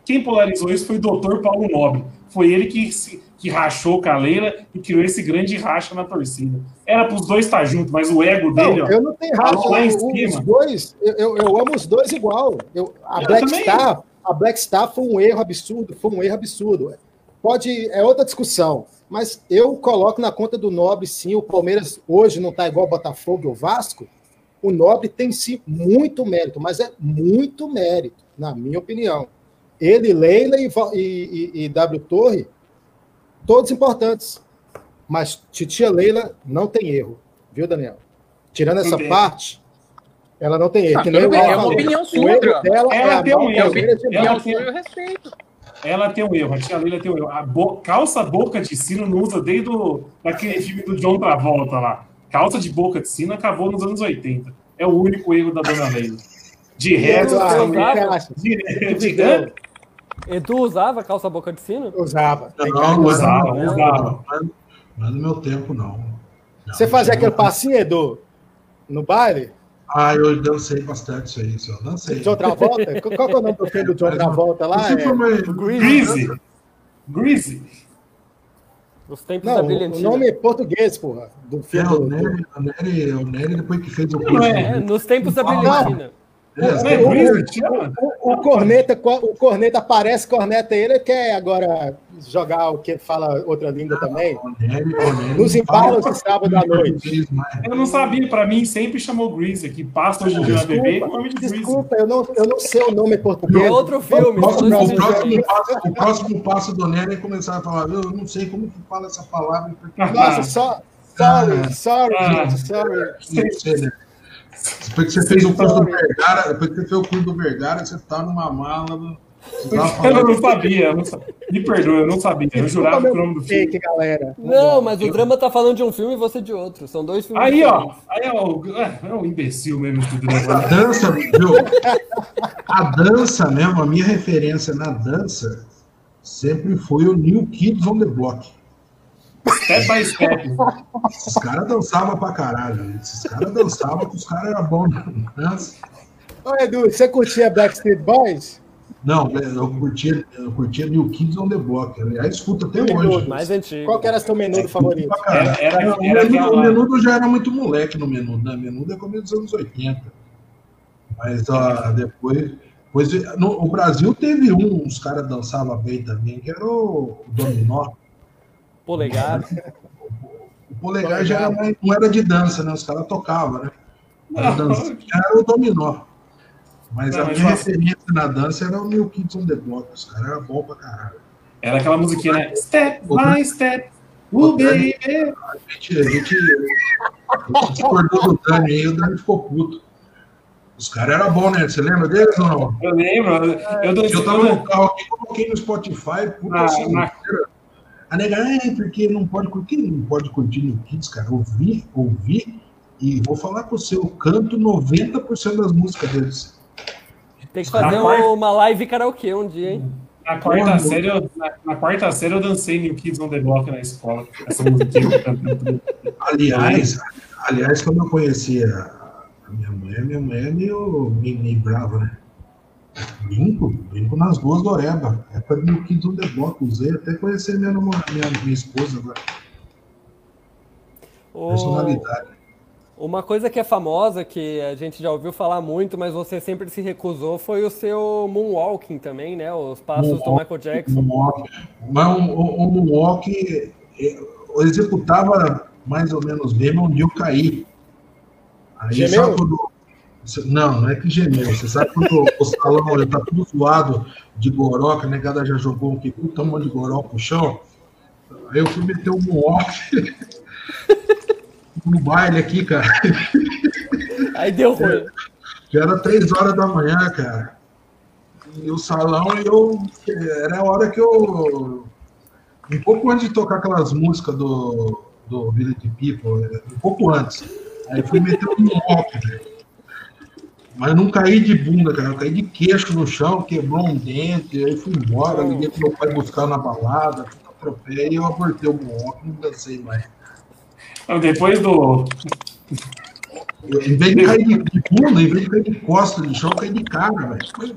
Quem polarizou isso foi o doutor Paulo Nobre. Foi ele que, que rachou com a Leila e criou esse grande racha na torcida. Era para os dois estar juntos, mas o ego dele. Não, eu não tenho racha. Lá em cima. Os dois, eu, eu amo os dois igual. Eu, a, eu Black Star, a Black Star foi um erro absurdo, foi um erro absurdo. Pode, é outra discussão. Mas eu coloco na conta do Nobre, sim. O Palmeiras hoje não está igual o Botafogo e o Vasco. O Nobre tem sim muito mérito, mas é muito mérito, na minha opinião. Ele, Leila e, e, e W Torre, todos importantes. Mas Titia Leila não tem erro, viu, Daniel? Tirando essa Entendi. parte, ela não tem erro. Ah, é uma opinião sua. Ela é tem um erro. Ela tem, eu respeito. Ela tem um erro, a tia Leila tem um erro. A bo... calça boca de sino não usa desde o... daquele filme do John Travolta lá. Calça de boca de sino acabou nos anos 80. É o único erro da dona Leila. De resto, de, de, de, Edu usava calça boca de sino? Usava. Não, não, usava, não, usava. Mas no meu tempo, não. Você fazia aquele passinho, Edu, no baile? Ah, eu dancei bastante isso aí, só dancei. John Travolta? Qual que é o nome do filme do John Travolta lá? É... Greasy. Greasy. Os tempos não, da brilhantina. O nome é português, porra. Do filme. É, o Nery, o Nery, o Nery depois que fez o curso. É, nos tempos da brilhantina. É, o, o, o, corneta, o corneta aparece, corneta ele quer agora jogar o que fala outra língua também. Nos embalos de sábado à noite. Eu não sabia, para mim sempre chamou Grease aqui. Passa hoje em dia na bebê Desculpa, eu não, eu não sei o nome português. É outro filme. O próximo, o próximo, passo, o próximo passo do Nery é começar a falar. Eu não sei como que fala essa palavra. Nossa, só. Sorry, sorry, ah, gente, sorry. Depois que você fez o curso do Vergara, depois que você fez o curso do Vergara, você tá numa mala. Eu não sabia, eu não sabia. Me perdoa, eu não sabia. Eu jurava que o nome do filme. Fake, galera. Não, mas o drama tá falando de um filme e você de outro. São dois filmes. Aí, ó. Aí é o, é o imbecil mesmo estudando. A dança, viu? A dança mesmo, a minha referência na dança sempre foi o New Kids on the Block. Step by step. Esses caras dançavam pra caralho. Esses caras dançavam que os caras eram bons dança. Ô, Edu, você curtia Backstreet Boys? Não, eu curtia, eu curtia New Kids on the Block. Aliás, escuta até hoje. Mais antigo. Qual que era seu menudo é, favorito? Era, era, era, o, menudo, o menudo já era muito moleque no menudo, né? Menudo é começo dos anos 80. Mas uh, depois. Pois, no, o Brasil teve um, uns caras dançavam bem também, que era o, o Dominó. Polegar. O polegar, polegar. já era não era de dança, né? Os caras tocavam, né? Era, dança, era o dominó. Mas não, a minha referência na dança era o New Kids on the Block. Os caras eram bons pra caralho. Era aquela musiquinha, né? Step by step. Uh, baby. A gente, a gente, a gente discordou do Dani aí, o Dani ficou puto. Os caras eram bons, né? Você lembra deles ou não? Eu lembro. Eu, eu, eu tava no carro aqui, coloquei no Spotify, puta ah, na, a nega, é, porque não pode curtir, não pode curtir no Kids, cara. Ouvi, ouvi, e vou falar com você, eu canto 90% das músicas deles. Tem que fazer quarta... uma live karaokê um dia, hein? Na quarta, série, eu, na, na, quarta série eu dancei New Kids on the Block na escola. Essa aliás, aliás, quando eu conhecia a minha mulher, minha é meio, meio, meio brava, né? Brinco, brinco nas duas Doreba. É para Kids on the Block. Usei até conhecer minha, minha, minha esposa agora. Personalidade. Uma coisa que é famosa, que a gente já ouviu falar muito, mas você sempre se recusou, foi o seu moonwalking também, né? Os passos moonwalk, do Michael Jackson. Moonwalk. Mas o, o, o moonwalk eu executava mais ou menos bem, onde eu caí. Aí, gemeu? Quando... Não, não é que gemeu. Você sabe quando o salão está tudo zoado de goroca, a negada já jogou um que puta um monte de goroca no chão. Aí eu fui meter um moonwalk. no baile aqui, cara. Aí deu ruim. Já era três horas da manhã, cara. E o salão, eu. Era a hora que eu. Um pouco antes de tocar aquelas músicas do, do Village People, um pouco antes. Aí fui meter um rock, velho. Mas eu não caí de bunda, cara. Eu caí de queixo no chão, quebrou um dente, aí fui embora, liguei pro meu pai buscar na balada, atropelei e eu abortei o moonwalk, não dancei mais. Depois do. Em vez de cair de bunda, em vez de cair de costa de chão, cair de cara, velho.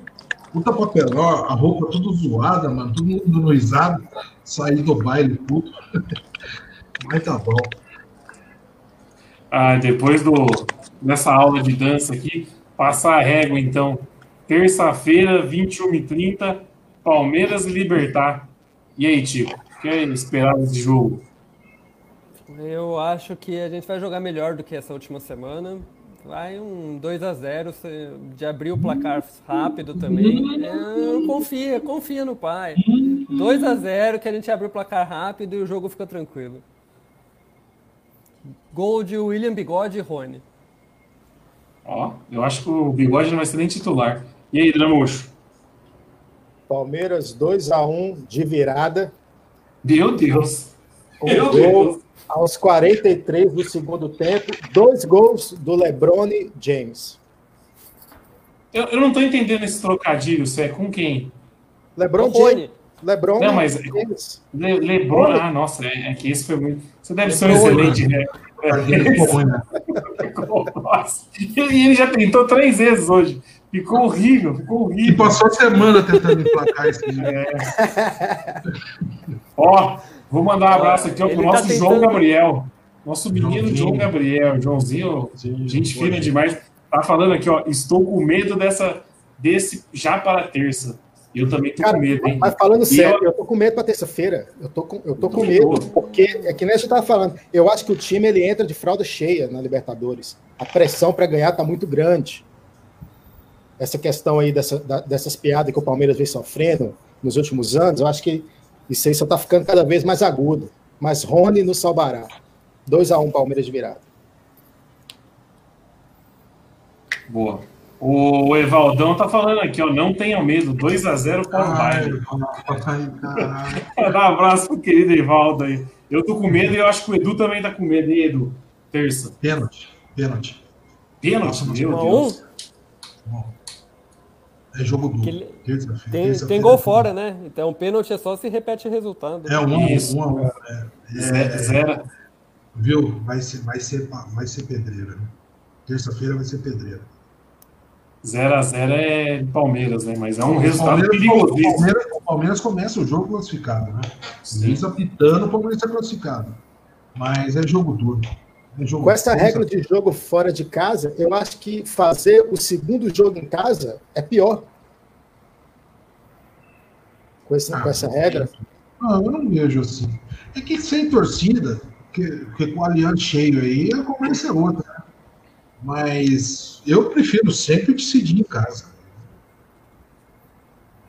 Puta papeló, a roupa tudo zoada, mano, todo mundo noizado, sair do baile, puto. Mas tá bom. Ah, depois do, dessa aula de dança aqui, passar a régua, então. Terça-feira, 21h30, Palmeiras e Libertar. E aí, Tico, o que é esperado desse jogo? Eu acho que a gente vai jogar melhor do que essa última semana. Vai um 2 a 0 de abrir o placar rápido também. É, confia, confia no pai. 2 a 0 que a gente abre o placar rápido e o jogo fica tranquilo. Gol de William Bigode e Rony. Ó, eu acho que o Bigode não vai ser nem titular. E aí, Dramuxo? Palmeiras 2 a 1 de virada. Meu Deus. Meu gol Deus aos 43 do segundo tempo, dois gols do LeBron James. Eu, eu não estou entendendo esse trocadilho, você é com quem? LeBron James. LeBron não, mas James. Le, LeBron, ah, nossa, é, é, que esse foi muito. Você deve ser um excelente, né? Nossa. E ele já tentou três vezes hoje. Ficou horrível, ficou horrível. E passou a semana tentando emplacar esse é. Ó, Vou mandar um abraço aqui para o nosso tá tentando... João Gabriel. Nosso menino Joãozinho. João Gabriel. Joãozinho, Sim, gente fina demais. Tá falando aqui, ó. Estou com medo dessa, desse já para terça. Eu também tô Cara, com medo, hein? Mas falando sério, eu... eu tô com medo para terça-feira. Eu tô com, eu tô com medo, porque é que nem a gente tava falando. Eu acho que o time ele entra de fralda cheia na Libertadores. A pressão para ganhar tá muito grande. Essa questão aí dessa, da, dessas piadas que o Palmeiras vem sofrendo nos últimos anos, eu acho que isso aí só está ficando cada vez mais agudo. Mas Rony nos salvará. 2 a 1 um, Palmeiras de virada. Boa. O Evaldão tá falando aqui, ó. Não tenha medo. 2 a 0 para o Bayern. Dá um abraço pro querido Evaldo aí. Eu tô com medo e eu acho que o Edu também tá com medo, hein, Edu? Terça. Pênalti. Pênalti. Pênalti, meu Deus. É jogo duro. Ele... tem, tem gol fora, né? Então pênalti é só se repete o resultado. É um a um. É, é, zero. Viu? Vai ser, vai ser, vai ser pedreira. Né? Terça-feira vai ser pedreira. 0x0 é Palmeiras, né? Mas é um o resultado perigoso. O Palmeiras, o Palmeiras começa o jogo classificado, né? Eles apitando, o Palmeiras está classificado. Mas é jogo duro. Com essa regra de jogo fora de casa, eu acho que fazer o segundo jogo em casa é pior. Com essa, ah, com essa regra. Não, eu não vejo assim. É que sem torcida, que, que com o aliado cheio aí, a conversa é outra. Mas eu prefiro sempre decidir em casa.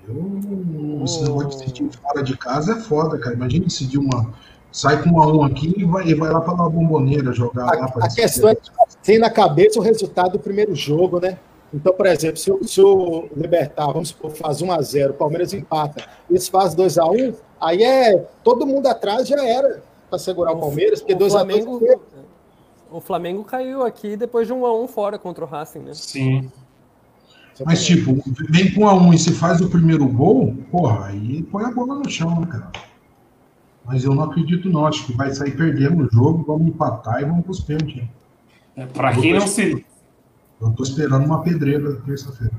Eu, esse negócio de decidir fora de casa é foda, cara. Imagina decidir uma sai com um a um aqui e vai, e vai lá para uma bomboneira jogar a, lá. A questão é ter na cabeça o resultado do primeiro jogo, né? Então, por exemplo, se, o, se o Libertar, vamos supor, faz 1 a 0 o Palmeiras empata, eles fazem 2 a 1 aí é todo mundo atrás já era para segurar o, Palmeiras, porque 2 a 2 O Flamengo caiu aqui depois de 1 a 1 fora contra o Racing, né? Sim. Mas, tipo, vem com a 1 e se faz o primeiro gol, porra, aí põe a bola no chão, né, cara? Mas eu não acredito, não. Acho que vai sair perdendo o jogo, vamos empatar e vamos pros pênaltis. É, para quem não se. Eu tô esperando uma pedreira terça-feira.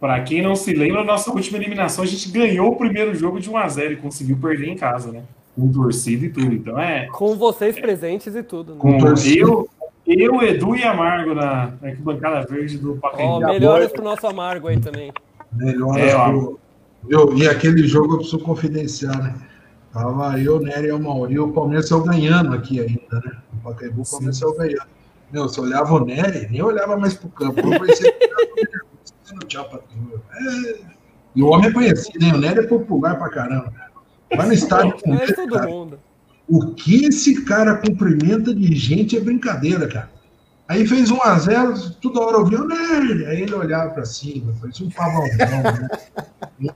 Para quem não se lembra, nossa última eliminação, a gente ganhou o primeiro jogo de 1x0 e conseguiu perder em casa, né? Com torcida e tudo. Então é. Com vocês é, presentes e tudo. Né? Com eu, eu, Edu e Amargo na, na arquibancada verde do Pacaembu. Oh, melhoras pro nosso Amargo aí também. Melhoras é, pro... eu, E aquele jogo eu preciso confidenciar, né? Tava eu, Nery e o Mauri, o Palmeiras saiu ganhando aqui ainda, né? O Pacaembu, o Palmeiras saiu ganhando. Meu, você olhava o Nery, nem olhava mais pro campo. Eu dando tchau pra turma. É... E o homem é conhecido, hein? O Nery é popular pra caramba. Vai no estádio com é todo mundo. O que esse cara cumprimenta de gente é brincadeira, cara. Aí fez 1 a 0 toda hora ouvia o Nery. Aí ele olhava pra cima, parecia um pavãozão, né?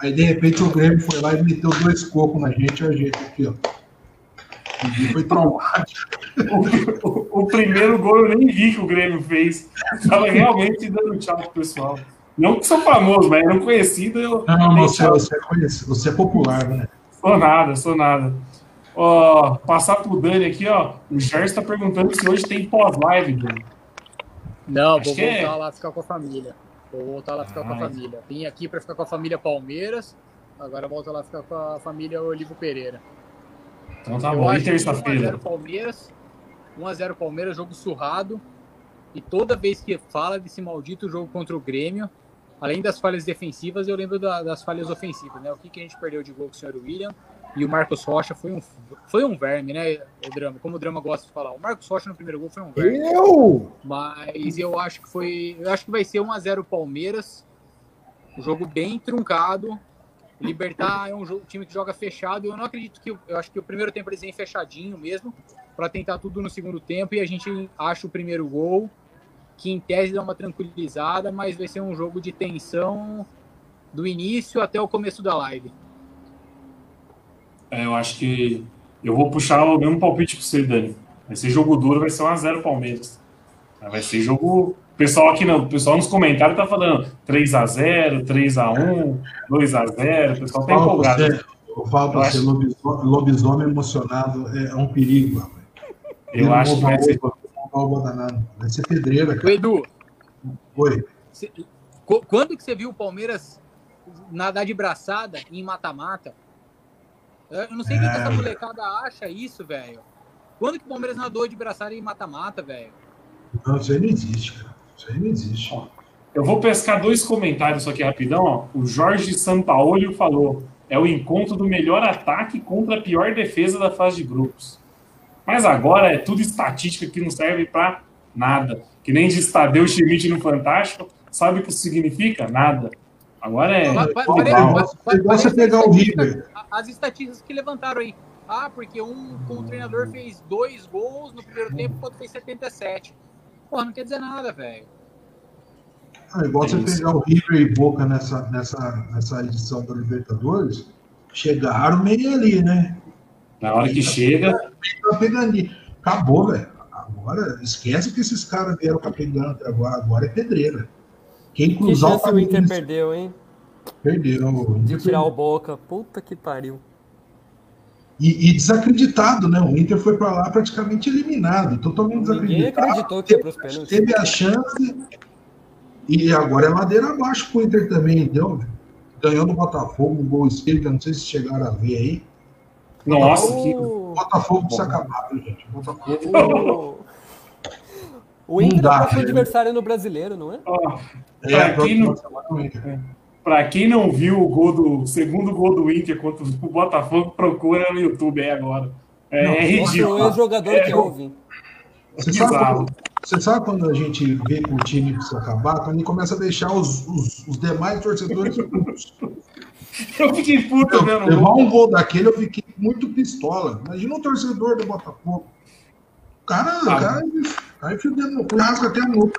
Aí de repente o Grêmio foi lá e meteu dois cocos na gente, a gente aqui, ó. E foi traumático. O, o, o, primeiro gol eu nem vi que o Grêmio fez. Estava realmente dando tchau pro pessoal. Não que sou famoso, mas era um conhecido. Eu não, não, você, você, é conhecido, você é popular, né? Sou nada, sou nada. Ó, passar pro Dani aqui, ó. O Gerson está perguntando se hoje tem pós-live, Dani. Não, Acho vou voltar é... lá ficar com a família. Vou voltar lá ficar ah, com a família. Vim aqui para ficar com a família Palmeiras. Agora volto lá ficar com a família Olivo Pereira. Então tá Eu bom, e terça-feira? 1x0 Palmeiras. 1x0 Palmeiras, jogo surrado. E toda vez que fala desse maldito jogo contra o Grêmio, além das falhas defensivas, eu lembro da, das falhas ofensivas, né? O que, que a gente perdeu de gol com o senhor William e o Marcos Rocha foi um, foi um verme, né? O drama, como o drama gosta de falar. O Marcos Rocha no primeiro gol foi um verme. Eu! Mas eu acho que foi. Eu acho que vai ser 1x0 Palmeiras. Um jogo bem truncado. Libertar é um jogo, time que joga fechado. Eu não acredito que. Eu acho que o primeiro tempo eles vêm fechadinho mesmo. para tentar tudo no segundo tempo. E a gente acha o primeiro gol. Que em tese dá uma tranquilizada, mas vai ser um jogo de tensão do início até o começo da live. É, eu acho que eu vou puxar o mesmo palpite que você, Dani. Vai ser jogo duro, vai ser 1x0 Palmeiras. Vai ser jogo. O pessoal aqui não, o pessoal nos comentários tá falando 3x0, 3x1, 2x0. O pessoal tá empolgado. Você, eu falo pra você, lobisomem, lobisomem emocionado é, é um perigo, rapaz. Eu, eu acho que vai ser. Vai ser pedreira, cara. Edu. Oi. Quando que você viu o Palmeiras nadar de braçada em mata-mata? Eu não sei o é... que essa molecada acha isso, velho. Quando que o Palmeiras nadou de braçada em mata-mata, velho? Não, isso aí não existe, cara. Isso aí não existe. Eu vou pescar dois comentários aqui rapidão. Ó. O Jorge Sampaolio falou: é o encontro do melhor ataque contra a pior defesa da fase de grupos. Mas agora é tudo estatística que não serve para nada. Que nem de Tadeu Schmidt no Fantástico. Sabe o que isso significa? Nada. Agora é. Você pegar o River. As estatísticas que levantaram aí. Ah, porque um, um treinador fez dois gols no primeiro tempo, o outro fez 77. Porra, não quer dizer nada, velho. Ah, igual é você isso. pegar o River e Boca nessa, nessa, nessa edição da Libertadores, chegaram meio ali, né? Na hora que chega. Tá pegando Acabou, velho. Agora, esquece que esses caras vieram pra pegando agora. Agora é pedreira. Quem cruzar que o Inter perdeu, hein? Perdeu. De tirar o Boca. Puta que pariu. E, e, desacreditado, né? O Inter foi para lá praticamente eliminado, totalmente desacreditado. Ninguém acreditou que ia os pênaltis. Teve a chance e agora é ladeira abaixo pro Inter também, deu? Ganhou do Botafogo, um gol esquerdo, não sei se chegaram a ver aí. Nossa, Botafogo, que... Botafogo precisa acabar, gente? Botafogo. O Inter é o próximo adversário no brasileiro, não é? Oh, é, quem não... Para quem não viu o gol do o segundo gol do Inter contra o Botafogo, procura no YouTube aí agora. É, não, é ridículo. É o jogador é, que ouve. Você sabe, quando, você sabe quando a gente vê que o time precisa acabar? Quando ele começa a deixar os, os, os demais torcedores putos. Eu fiquei puto vendo. Levar um gol daquele, eu fiquei muito pistola. Imagina um torcedor do Botafogo. O cara, ah, o cara, Aí fudendo, rasga até a nuca.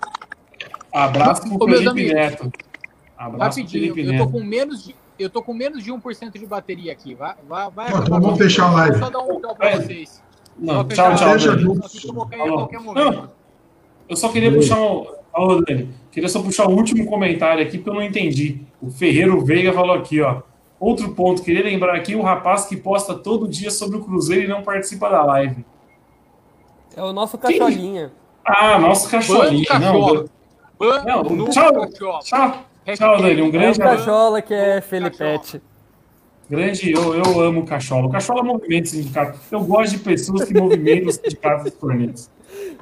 Abraço pro Felipe Neto. Abraço Rapidinho, eu tô com menos de eu tô com menos de 1% de bateria aqui. Vai, vai, vai Pô, então vamos fechar a live. Só dar um tchau pra vocês. Não, tchau, tchau. Não, eu só queria puxar um. Ô, Dani, Queria só puxar o último comentário aqui, porque eu não entendi. O Ferreiro Veiga falou aqui, ó. Outro ponto, queria lembrar aqui o rapaz que posta todo dia sobre o Cruzeiro e não participa da live. É o nosso cacholinha. Ah, nosso cacholinha. Não, não, tchau, tchau, tchau, Dani. Um grande é o cachola que é Felipete. Grande, eu, eu amo o Cachola. O Cachola movimenta o sindicato. Eu gosto de pessoas que movimentam o sindicato dos cornetas.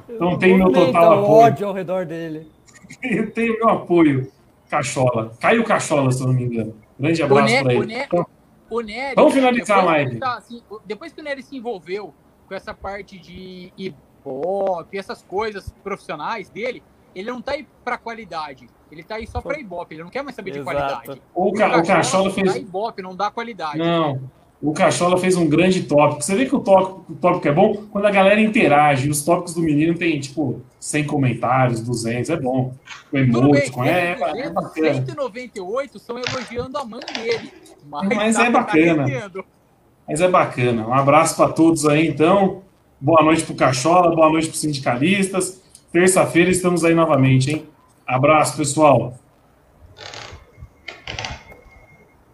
Então tem meu total apoio. ódio ao redor dele. Eu tenho meu apoio, Cachola. Caiu Cachola, se eu não me engano. Grande abraço para ele. Então, o Nery, Vamos finalizar a live. Tá, assim, depois que o Nery se envolveu com essa parte de Ibope, essas coisas profissionais dele, ele não tá aí pra qualidade. Ele tá aí só pra Ibope, ele não quer mais saber Exato. de qualidade. O, ca o Cachola fez. Dá Ibope, não dá qualidade. Não. O Cachola fez um grande tópico. Você vê que o tópico, o tópico é bom quando a galera interage. Os tópicos do menino tem, tipo, 100 comentários, 200. É bom. O emoji, com é, é, é bacana. 198 são elogiando a mãe dele. Mas, mas tá, é bacana. Tá mas é bacana. Um abraço para todos aí, então. Boa noite pro Cachola, boa noite pros sindicalistas. Terça-feira estamos aí novamente, hein? Abraço, pessoal.